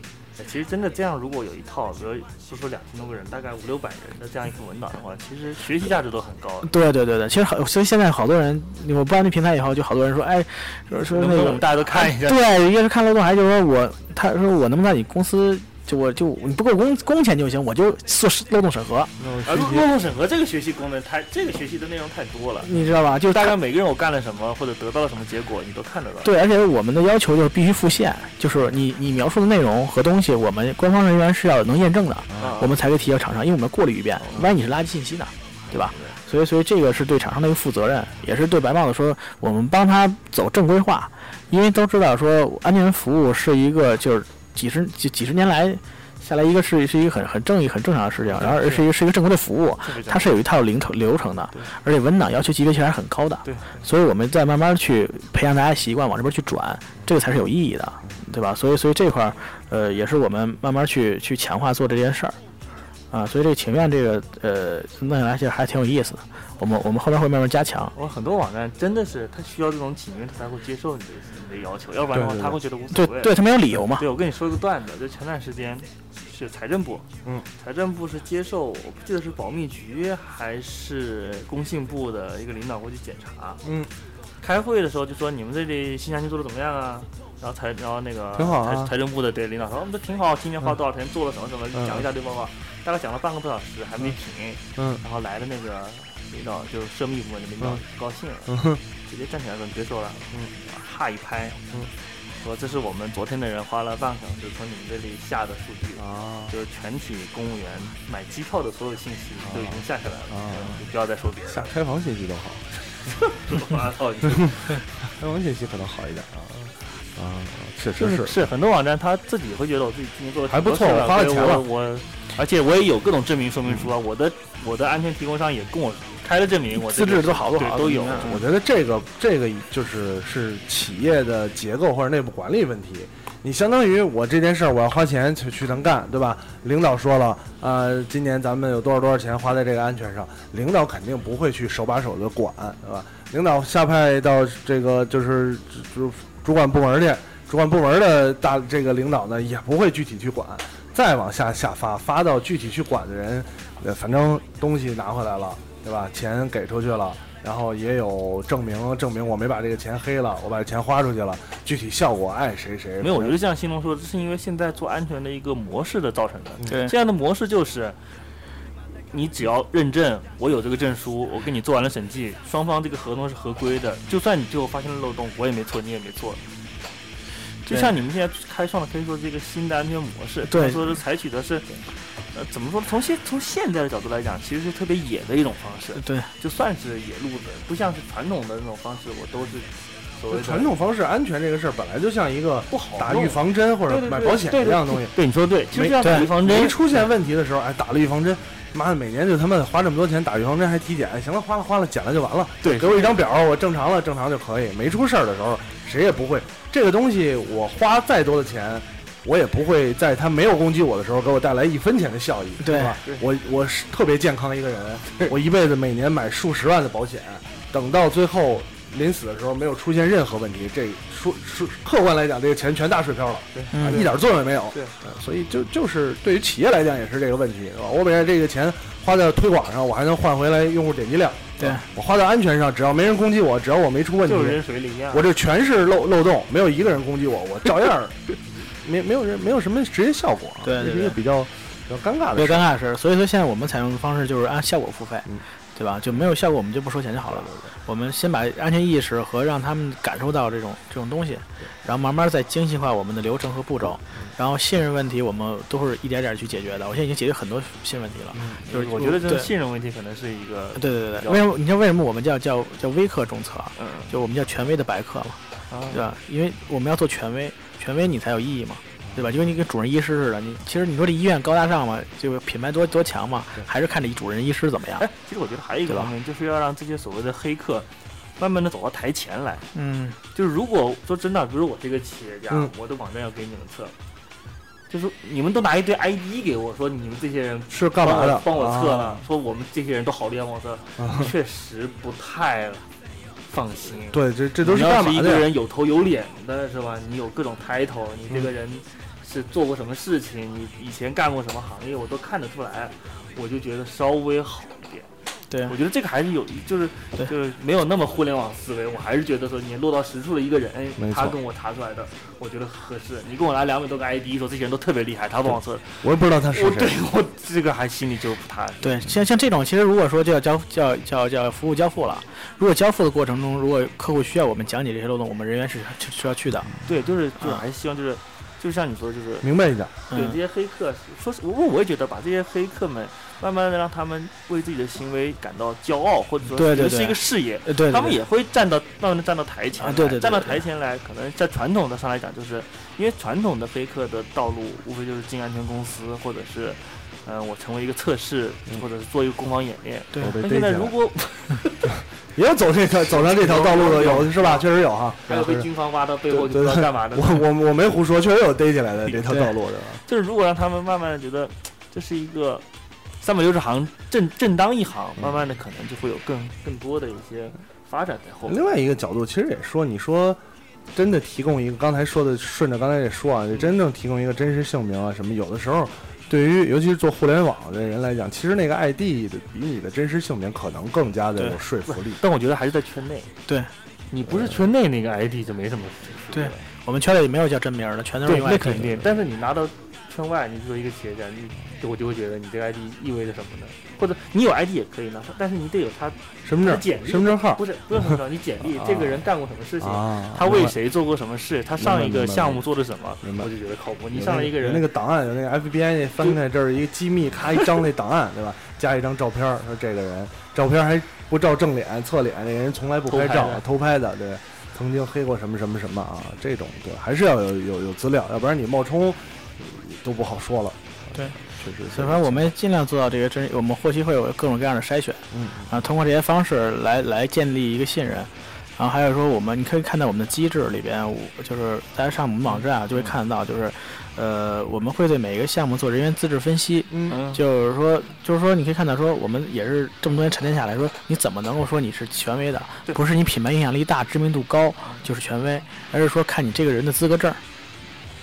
其实真的这样，如果有一套，比如就说两千多个人，大概五六百人的这样一份文档的话，其实学习价值都很高。对对对对，其实好，所以现在好多人，我办那平台以后，就好多人说，哎，说说那个能不能我们大家都看一下？对，一个是看漏洞，还就是说我，他说我能不能在你公司，就我就你不给我工工钱就行，我就做漏洞审核，啊，漏漏洞审核这个学习功能太，这个学习的内容太多了。你知道吧？就是大概每个人我干了什么，或者得到了什么结果，你都看得到。对，而且我们的要求就是必须复现，就是你你描述的内容和东西，我们官方人员是要能验证的，啊我们才可以提交厂商，因为我们过滤一遍，万一你是垃圾信息呢，对吧？所以所以这个是对厂商的一个负责任，也是对白帽子说，我们帮他走正规化，因为都知道说安全服务是一个就是几十几几十年来下来一个是是一个很很正义、很正常的事情，然后而是一个是一个正规的服务，它是有一套流程流程的，而且文档要求级别其实还是很高的。对，所以我们再慢慢去培养大家习惯往这边去转，这个才是有意义的，对吧？所以所以这块儿，呃，也是我们慢慢去去强化做这件事儿，啊，所以这个情愿这个呃弄下来其实还挺有意思的。我们我们后面会慢慢加强。我很多网站真的是他需要这种请愿，他才会接受你的你的要求，要不然的话对对对他会觉得无所谓。对对，他没有理由嘛。对，我跟你说一个段子，就前段时间是财政部，嗯，财政部是接受，我不记得是保密局还是工信部的一个领导过去检查，嗯，开会的时候就说你们这里新疆区做的怎么样啊？然后财，然后那个挺好啊财财政部的对领导说，我们这挺好，今年花多少钱做了什么什么，嗯讲了一大堆报告，大概讲了半个多小时还没停，嗯然后来的那个领导就是涉密部门的领导高兴了，嗯直接站起来说你别说了，嗯，哈一拍，嗯，说这是我们昨天的人花了半个小时从你们这里下的数据，啊。就是全体公务员买机票的所有信息都已经下下来了，啊。你不要再说别的下。开房信息都好，我操，你开房信息可能好一点啊。啊，确实是。是。是很多网站他自己会觉得我自己今年做的还不错我花了钱了。我我而且我也有各种证明说明书啊，我的我的安全提供商也跟我开了证明，我资质都好多好对都有。嗯我觉得这个这个就是是企业的结构或者内部管理问题。你相当于我这件事儿，我要花钱去去能干，对吧？领导说了，呃，今年咱们有多少多少钱花在这个安全上，领导肯定不会去手把手的管，对吧？领导下派到这个就是主主管部门去，主管部门的大这个领导呢，也不会具体去管，再往下下发，发到具体去管的人，呃，反正东西拿回来了，对吧？钱给出去了。然后也有证明，证明我没把这个钱黑了，我把钱花出去了，具体效果爱谁谁。没有，我觉得像新龙说，这是因为现在做安全的一个模式的造成的。对这样的模式就是，你只要认证，我有这个证书，我给你做完了审计，双方这个合同是合规的，就算你最后发现了漏洞，我也没错，你也没错。就像你们现在开创的可以说是一个新的安全模式，对。他说是采取的是，呃，怎么说？从现从现在的角度来讲，其实是特别野的一种方式，对，就算是野路子，不像是传统的那种方式，我都是所谓传统方式安全这个事儿本来就像一个不好打预防针或者买保险一样的东西，对，你说的对，其实没这样打预防针没出现问题的时候，哎，打了预防针，妈的，每年就他妈花这么多钱打预防针还体检，行了，花了花了，检了就完了。对给我一张表，我正常了，正常就可以。没出事儿的时候，谁也不会这个东西，我花再多的钱，我也不会在他没有攻击我的时候给我带来一分钱的效益，对吧对？我我是特别健康一个人，我一辈子每年买数十万的保险，等到最后临死的时候没有出现任何问题，这说说客观来讲，这个钱全打水漂了，啊，嗯一点作用也没有。对呃所以就就是对于企业来讲也是这个问题，是吧？我把这个钱花在推广上，我还能换回来用户点击量。对我花在安全上，只要没人攻击我，只要我没出问题，就是人水里。我这全是漏漏洞，没有一个人攻击我，我照样 没没有人没有什么直接效果啊。对对这是一个比较比较尴尬的。尴尬的事。所以说现在我们采用的方式就是按效果付费，嗯对吧？就没有效果我们就不收钱就好了。我们先把安全意识和让他们感受到这种这种东西，然后慢慢再精细化我们的流程和步骤，然后信任问题我们都是一点点去解决的。我现在已经解决很多信任问题了，就是我觉得这个信任问题可能是一个，对对对对，为什么你知道为什么我们叫叫叫微课中策啊？嗯，就我们叫权威的白课嘛，啊对吧？因为我们要做权威，权威你才有意义嘛，对吧？就跟你跟主任医师似的，你其实你说这医院高大上嘛，这个品牌多多强嘛，还是看这主任医师怎么样。哎，其实我觉得还有一个方面，就是要让这些所谓的黑客慢慢的走到台前来。嗯，就是如果说真的，比如我这个企业家，嗯我的网站要给你们测，就是你们都拿一堆 ID 给我说你们这些人是干嘛的？帮我测了，啊说我们这些人都好厉害，帮我测，啊确实不太放心。对，这这都是你要是一个？人有头有脸的是吧？你有各种 title，你这个人是做过什么事情，你以前干过什么行业，我都看得出来，我就觉得稍微好一点。对我觉得这个还是有，就是就是没有那么互联网思维，我还是觉得说你落到实处的一个人，他跟我查出来的，我觉得合适。你跟我拿两百多个 ID，说这些人都特别厉害，他帮我测，我也不知道他是我对谁。我这个还心里就不踏实。对，像像这种，其实如果说叫交叫叫叫服务交付了，如果交付的过程中，如果客户需要我们讲解这些漏洞，我们人员是是是要去的。对，就是就是啊还是希望就是，就像你说，就是明白一点，对这嗯，些黑客，说实我我也觉得把这些黑客们慢慢的让他们为自己的行为感到骄傲，或者说对对对。觉得是一个事业，呃对，对对他们也会站到慢慢的站到台前来，啊对对对站到台前来，可能在传统的上来讲，就是因为传统的黑客的道路无非就是进安全公司，或者是，嗯、我成为一个测试，或者是做一个攻防演练。对。我被那逮起来现在如果也有走这条走上这条道路的，有是吧？确实有哈。还有被军方挖到背后就对不知道干嘛的，我我我没胡说，确实有逮起来的这条道路的。就是如果让他们慢慢的觉得这是一个三百六十行正正当一行，慢慢的可能就会有更更多的一些发展在后面。另外一个角度，其实也说，你说真的提供一个，刚才说的，顺着刚才也说啊，就真正提供一个真实姓名啊什么，有的时候对于尤其是做互联网的人来讲，其实那个 ID 的比你的真实姓名可能更加的有说服力。但我觉得还是在圈内。对，你不是圈内那个 ID 就没什么对我们圈里没有叫真名的，全都是那肯定。但是你拿到圈外，你作为一个企业家，你我就会觉得你这个 ID 意味着什么呢？或者你有 ID 也可以拿，但是你得有他身份证、简历，身份证号不是不用身份证，你简历啊这个人干过什么事情，啊，他为谁做过什么事，他上一个项目做的什么，我就觉得靠谱。你上来一个人那个档案，有那个 FBI 那翻开，这儿一个机密，咔一张那档案，对吧？加一张照片，说这个人，照片还不照正脸、侧脸，那个人从来不拍照偷拍的，对，曾经黑过什么什么什么啊，这种对，还是要有有有资料，要不然你冒充都不好说了。对，确实。所以说我们尽量做到这个真，我们后期会有各种各样的筛选，嗯，啊，通过这些方式来来建立一个信任。然后还有说，我们你可以看到我们的机制里边，我就是大家上我们网站啊，就会看得到，就是，呃，我们会对每一个项目做人员资质分析。嗯，就是说，就是说，你可以看到说，我们也是这么多年沉淀下来说，你怎么能够说你是权威的？不是你品牌影响力大、知名度高就是权威，而是说看你这个人的资格证儿，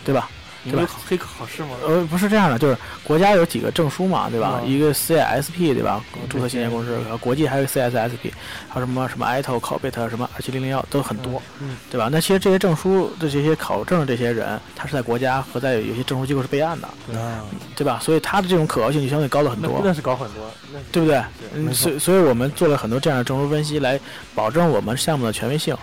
对吧？你们有黑客考试吗？呃，不是这样的，就是国家有几个证书嘛，对吧？嗯一个 CISP 对吧？注册信息公司，呃国际还有 CSSP，还有什么什么 ITO、COBIT 什么二七零零幺都很多，嗯对吧？那其实这些证书的这些考证的这些人，他是在国家和在有些证书机构是备案的，啊，对吧？所以他的这种可靠性就相对高了很多。那那是高很多，那对不对？所以所以我们做了很多这样的证书分析，来保证我们项目的权威性，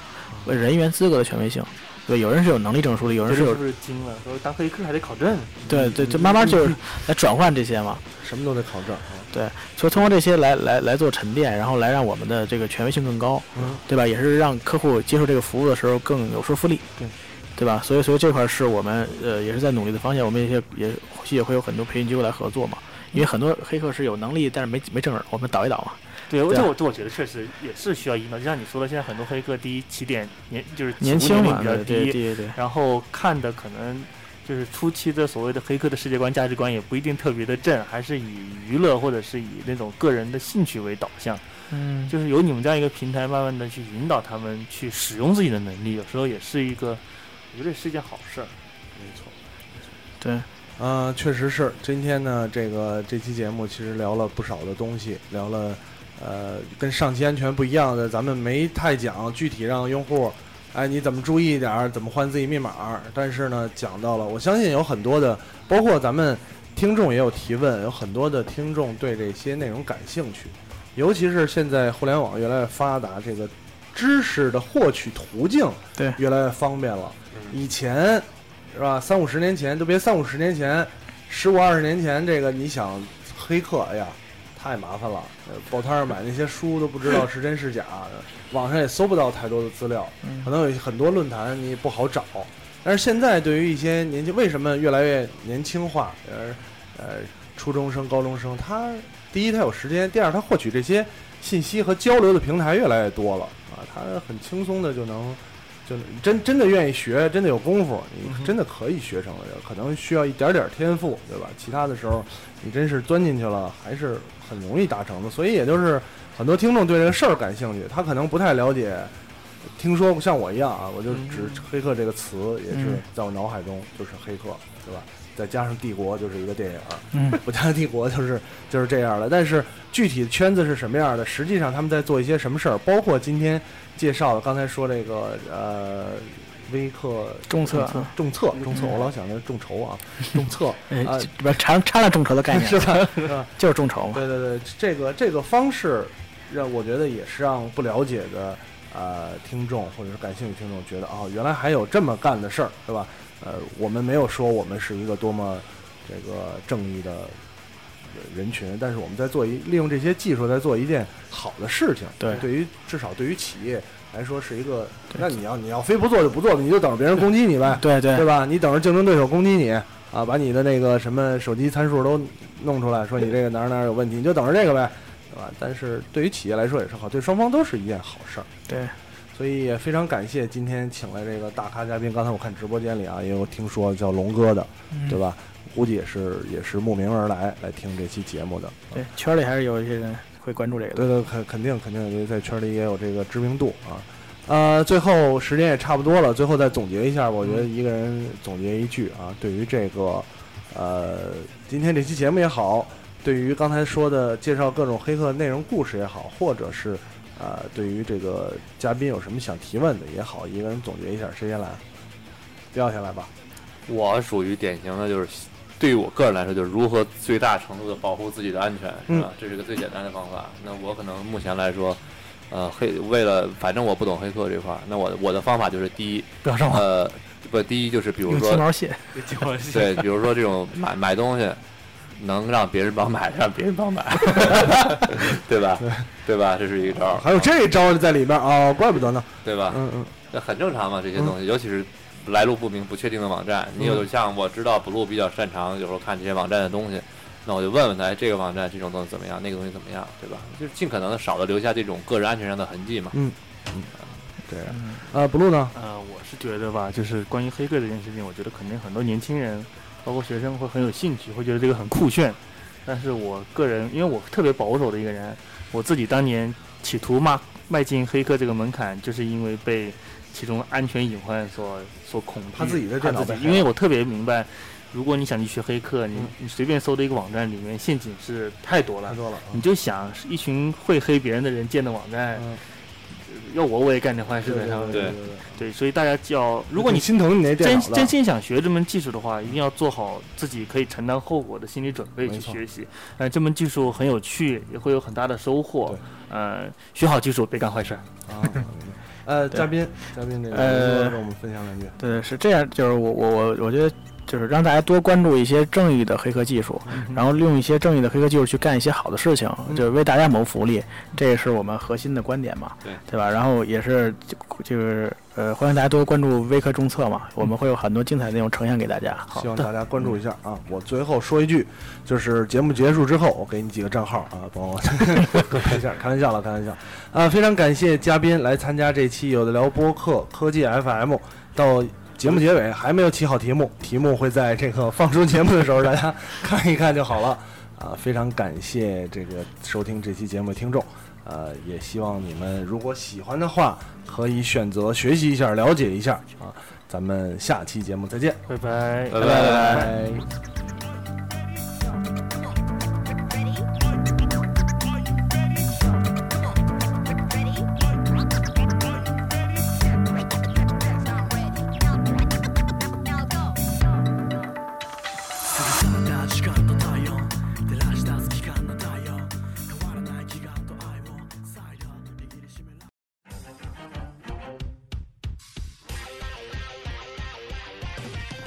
人员资格的权威性。对，有人是有能力证书的，有人是有这是不是惊了？说当黑客还得考证？对对，就慢慢就是来转换这些嘛。什么都得考证对。所以通过这些来来来做沉淀，然后来让我们的这个权威性更高，嗯，对吧？也是让客户接受这个服务的时候更有说服力，对对吧？所以所以这块是我们呃也是在努力的方向，我们也也后期也会有很多培训机构来合作嘛。因为很多黑客是有能力，但是没没证儿，我们导一导嘛。对，对啊这我这我觉得确实也是需要引导。就像你说的，现在很多黑客第一起点年就是年轻嘛，比较低，对对然后看的可能就是初期的所谓的黑客的世界观、价值观也不一定特别的正，还是以娱乐或者是以那种个人的兴趣为导向。嗯，就是有你们这样一个平台，慢慢的去引导他们去使用自己的能力，有时候也是一个，我觉得是一件好事儿。没错。对，嗯，确实是。今天呢，这个这期节目其实聊了不少的东西，聊了呃跟上期安全不一样的，咱们没太讲具体让用户，哎你怎么注意一点儿，怎么换自己密码。但是呢，讲到了，我相信有很多的，包括咱们听众也有提问，有很多的听众对这些内容感兴趣，尤其是现在互联网越来越发达，这个知识的获取途径对越来越方便了。以前是吧？三五十年前都别三五十年前，十五二十年前，这个你想黑客，哎呀，太麻烦了。呃，报摊上买那些书都不知道是真是假，网上也搜不到太多的资料，可能有很多论坛你也不好找。但是现在对于一些年轻，为什么越来越年轻化？呃呃，初中生、高中生，他第一他有时间，第二他获取这些信息和交流的平台越来越多了啊，他很轻松的就能。就真真的愿意学，真的有功夫，你真的可以学成了。可能需要一点点天赋，对吧？其他的时候，你真是钻进去了，还是很容易达成的。所以，也就是很多听众对这个事儿感兴趣，他可能不太了解。听说像我一样啊，我就只黑客这个词也是嗯在我脑海中就是黑客，对吧？再加上帝国就是一个电影，嗯，不加上帝国就是就是这样的。但是具体的圈子是什么样的，实际上他们在做一些什么事儿，包括今天介绍的，刚才说这个呃，微客重测重测重测，我老想着众筹啊，重测 呃啊，不是掺掺了众筹的概念，是吧？是吧？就是众筹嘛。对对对，这个这个方式，让我觉得也是让不了解的呃听众或者是感兴趣听众觉得哦，原来还有这么干的事儿，对吧？呃，我们没有说我们是一个多么这个正义的人群，但是我们在做一利用这些技术在做一件好的事情。对对于至少对于企业来说是一个，那你要你要非不做就不做，你就等着别人攻击你呗，对对对吧？你等着竞争对手攻击你啊，把你的那个什么手机参数都弄出来，说你这个哪儿哪儿有问题，你就等着这个呗，对吧？但是对于企业来说也是好，对双方都是一件好事儿。对，所以也非常感谢今天请来这个大咖嘉宾。刚才我看直播间里啊，也有听说叫龙哥的，嗯对吧？估计也是也是慕名而来来听这期节目的。对，圈里还是有一些人会关注这个。对对，肯肯定肯定也在圈里也有这个知名度啊。呃，最后时间也差不多了，最后再总结一下，我觉得一个人总结一句啊，对于这个呃今天这期节目也好，对于刚才说的介绍各种黑客内容故事也好，或者是呃对于这个嘉宾有什么想提问的也好，一个人总结一下，谁先来？掉下来吧。我属于典型的，就是对于我个人来说，就是如何最大程度的保护自己的安全，是吧？这是个最简单的方法。那我可能目前来说，呃，黑为了反正我不懂黑客这块儿，那我我的方法就是第一，不要上网，呃，不，第一就是比如说，毛蟹。对，比如说这种买买东西。能让别人帮买，让别人帮买，对吧？对吧？这是一个招儿，还有这一招在里边啊、怪不得呢。对吧？嗯嗯，这很正常嘛，这些东西，尤其是来路不明、不确定的网站。你有像我知道 blue 比较擅长，有时候看这些网站的东西，那我就问问他，哎，这个网站这种东西怎么样，那个东西怎么样，对吧？就是尽可能的少的留下这种个人安全上的痕迹嘛。嗯嗯对。呃，blue 呢？呃，我是觉得吧，就是关于黑客这件事情，我觉得肯定很多年轻人，包括学生会很有兴趣，会觉得这个很酷炫。但是我个人，因为我特别保守的一个人，我自己当年企图迈迈进黑客这个门槛，就是因为被其中安全隐患所所恐惧。他自己的电脑自己因为我特别明白，如果你想去学黑客，你嗯你随便搜的一个网站里面陷阱是太多了太。多了。你就想一群会黑别人的人建的网站，嗯要我我也干点坏事在上面。对对对。对，所以大家就要，如果你心疼你那电真真心想学这门技术的话，一定要做好自己可以承担后果的心理准备去学习。呃，这门技术很有趣，也会有很大的收获对。呃，学好技术，别干坏事。呃，嘉宾，嘉宾这个呃跟我们分享两句。对，是这样，就是我我我我觉得就是让大家多关注一些正义的黑客技术，然后利用一些正义的黑客技术去干一些好的事情，就是为大家谋福利，这也是我们核心的观点嘛，对对吧？然后也是就就是呃，欢迎大家多关注微科中测嘛，我们会有很多精彩内容呈现给大家。希望大家关注一下啊！我最后说一句，就是节目结束之后，我给你几个账号啊，帮我看一下，开玩笑了，开玩笑啊！非常感谢嘉宾来参加这期有的聊播客科技 FM，到节目结尾还没有起好题目，题目会在这个放出节目的时候大家看一看就好了啊！非常感谢这个收听这期节目的听众。呃，也希望你们如果喜欢的话，可以选择学习一下、了解一下啊。咱们下期节目再见。拜拜。拜拜